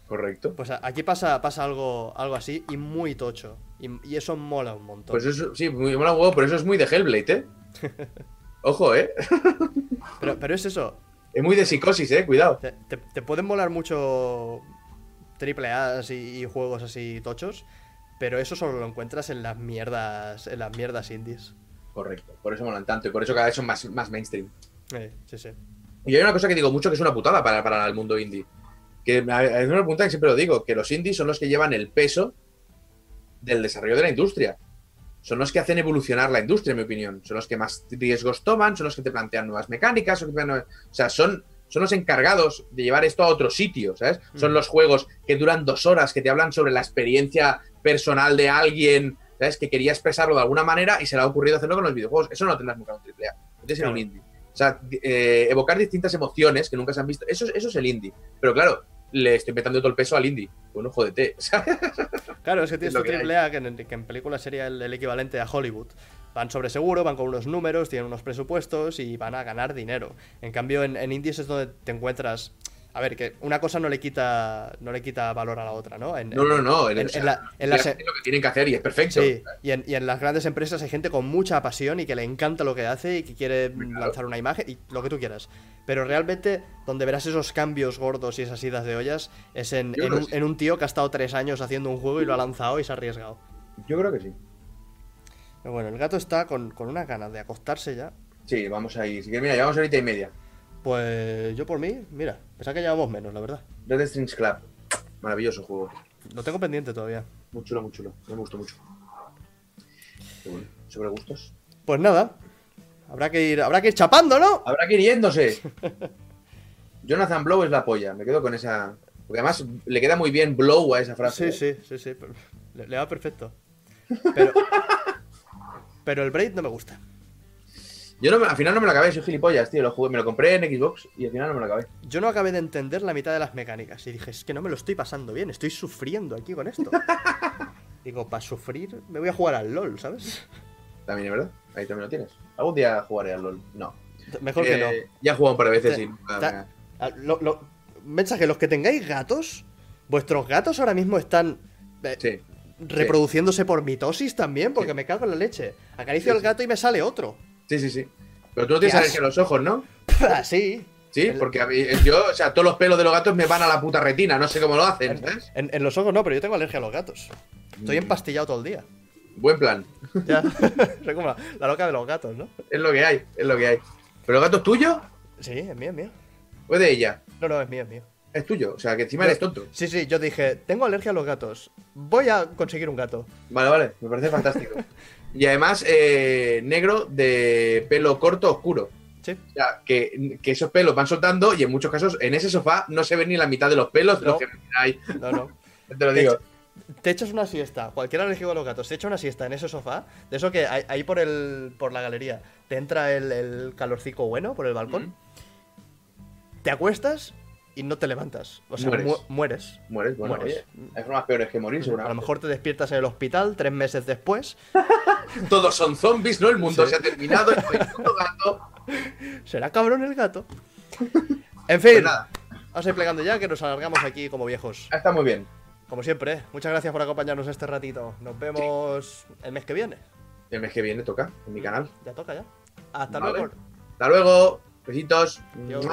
Correcto. Pues aquí pasa, pasa algo, algo así y muy tocho. Y, y eso mola un montón. Pues eso, sí, muy mola un huevo, pero eso es muy de Hellblade, ¿eh? [LAUGHS] Ojo, ¿eh? pero, pero es eso. Es muy de psicosis, ¿eh? Cuidado. Te, te- te pueden molar mucho triple A y, y juegos así tochos, pero eso solo lo encuentras en las mierdas, en las mierdas indies. Correcto. Por eso molan tanto y por eso cada vez son más, más mainstream. Eh, sí, sí. Y hay una cosa que digo mucho que es una putada para, para el mundo indie. Que a- a- es una pregunta que siempre lo digo, que los indies son los que llevan el peso del desarrollo de la industria. Son los que hacen evolucionar la industria, en mi opinión. Son los que más riesgos toman, son los que te plantean nuevas mecánicas. son los que te plantean- O sea, son, son los encargados de llevar esto a otro sitio, ¿sabes? Son Mm. los juegos que duran dos horas, que te hablan sobre la experiencia personal de alguien, ¿sabes? Que quería expresarlo de alguna manera y se le ha ocurrido hacerlo con los videojuegos. Eso no lo tendrás nunca en un AAA. Lo tienes en un indie. O sea, eh, evocar distintas emociones que nunca se han visto. Eso, es- eso es el indie. Pero claro, le estoy metiendo todo el peso al indie. Bueno, jódete. [LAUGHS] Claro, es que tienes tu triple A que en, que en películas sería el, el equivalente a Hollywood. Van sobre seguro, van con unos números, tienen unos presupuestos y van a ganar dinero. En cambio, en, en indies es donde te encuentras A ver, que una cosa no le quita no le quita valor a la otra, ¿no? En, No, no, no. en- o sea, en la- en las- hacen lo que tienen que hacer y es perfecto. Sí, y en, y en las grandes empresas hay gente con mucha pasión y que le encanta lo que hace y que quiere Claro. lanzar una imagen y lo que tú quieras. Pero realmente, donde verás esos cambios gordos y esas idas de ollas es en, creo un, que sí. en un tío que ha estado tres años haciendo un juego y lo ha lanzado y se ha arriesgado. Yo creo que sí. Pero bueno, el gato está con, con una ganas de acostarse ya. Sí, vamos ahí. Si quieres, mira, llevamos ahorita y media. Pues yo por mí, mira, pensaba que llevamos menos, la verdad. Red Strings Club. Maravilloso juego. Lo tengo pendiente todavía. Muy chulo, muy chulo. Me gustó mucho. Bueno. Sobre gustos. Pues nada, habrá que ir, habrá que ir chapando, ¿no? Habrá que ir yéndose. [LAUGHS] Jonathan Blow es la polla. Me quedo con esa. Porque además le queda muy bien Blow a esa frase. Sí, ¿eh? sí, sí, sí. Le, le va perfecto. Pero, [LAUGHS] pero el Braid no me gusta. Yo no al final no me lo acabé, soy gilipollas, tío. Lo jugué, me lo compré en Xbox y al final no me lo acabé. Yo no acabé de entender la mitad de las mecánicas y dije, es que no me lo estoy pasando bien, estoy sufriendo aquí con esto. [LAUGHS] Digo, para sufrir me voy a jugar al LOL, ¿sabes? También es verdad. Ahí también lo tienes. Algún día jugaré al LOL. No. Mejor que no. Eh, Ya he jugado un par de veces y ta- lo- lo- mensaje, los que tengáis gatos, vuestros gatos ahora mismo están eh, Sí. reproduciéndose por mitosis también, porque me cago en la leche. Acaricio Sí, al gato y me sale otro. Sí, sí, sí. Pero tú no tienes alergia a los ojos, ¿no? [LAUGHS] Así. Sí, El- porque a mí- yo, o sea, todos los pelos de los gatos me van a la puta retina, no sé cómo lo hacen, En, ¿sabes? en- en los ojos no, pero yo tengo alergia a los gatos. Estoy Mm. empastillado todo el día. Buen plan. [LAUGHS] Ya. [LAUGHS] Soy como la, la loca de los gatos, ¿no? Es lo que hay, es lo que hay. ¿Pero el gato es tuyo Sí, es mío, es mío. o es de ella? No, no, es mío, es mío. Es tuyo, o sea, que encima Yo- eres tonto. Sí, sí, yo dije, tengo alergia a los gatos. Voy a conseguir un gato. Vale, vale, me parece fantástico. Y además, eh, negro de pelo corto oscuro. Sí. O sea, que, que esos pelos van soltando y en muchos casos en ese sofá no se ve ni la mitad de los pelos No. los que hay. No, no. [LAUGHS] Te lo digo. Te echas una siesta, cualquier alérgico a los gatos, te echa una siesta en ese sofá, de eso que ahí ahí por el por la galería te entra el, el calorcico bueno por el balcón, te acuestas y no te levantas. O sea, Mueres. mu- mueres. Mueres, bueno, Mueres. oye, hay formas peores que morir, A lo seguramente. mejor te despiertas en el hospital tres meses después. [LAUGHS] Todos son zombies, ¿no? El mundo Sí. se ha terminado, y no hay puto gato. Será cabrón el gato. [LAUGHS] En Pues fin, nada, vamos a ir plegando ya que nos alargamos aquí como viejos. está muy bien. Como siempre, ¿eh? muchas gracias por acompañarnos este ratito. Nos vemos el mes que viene. El mes que viene toca en mi canal. Ya toca ya. Hasta Vale. luego. Hasta luego. Besitos. Adiós.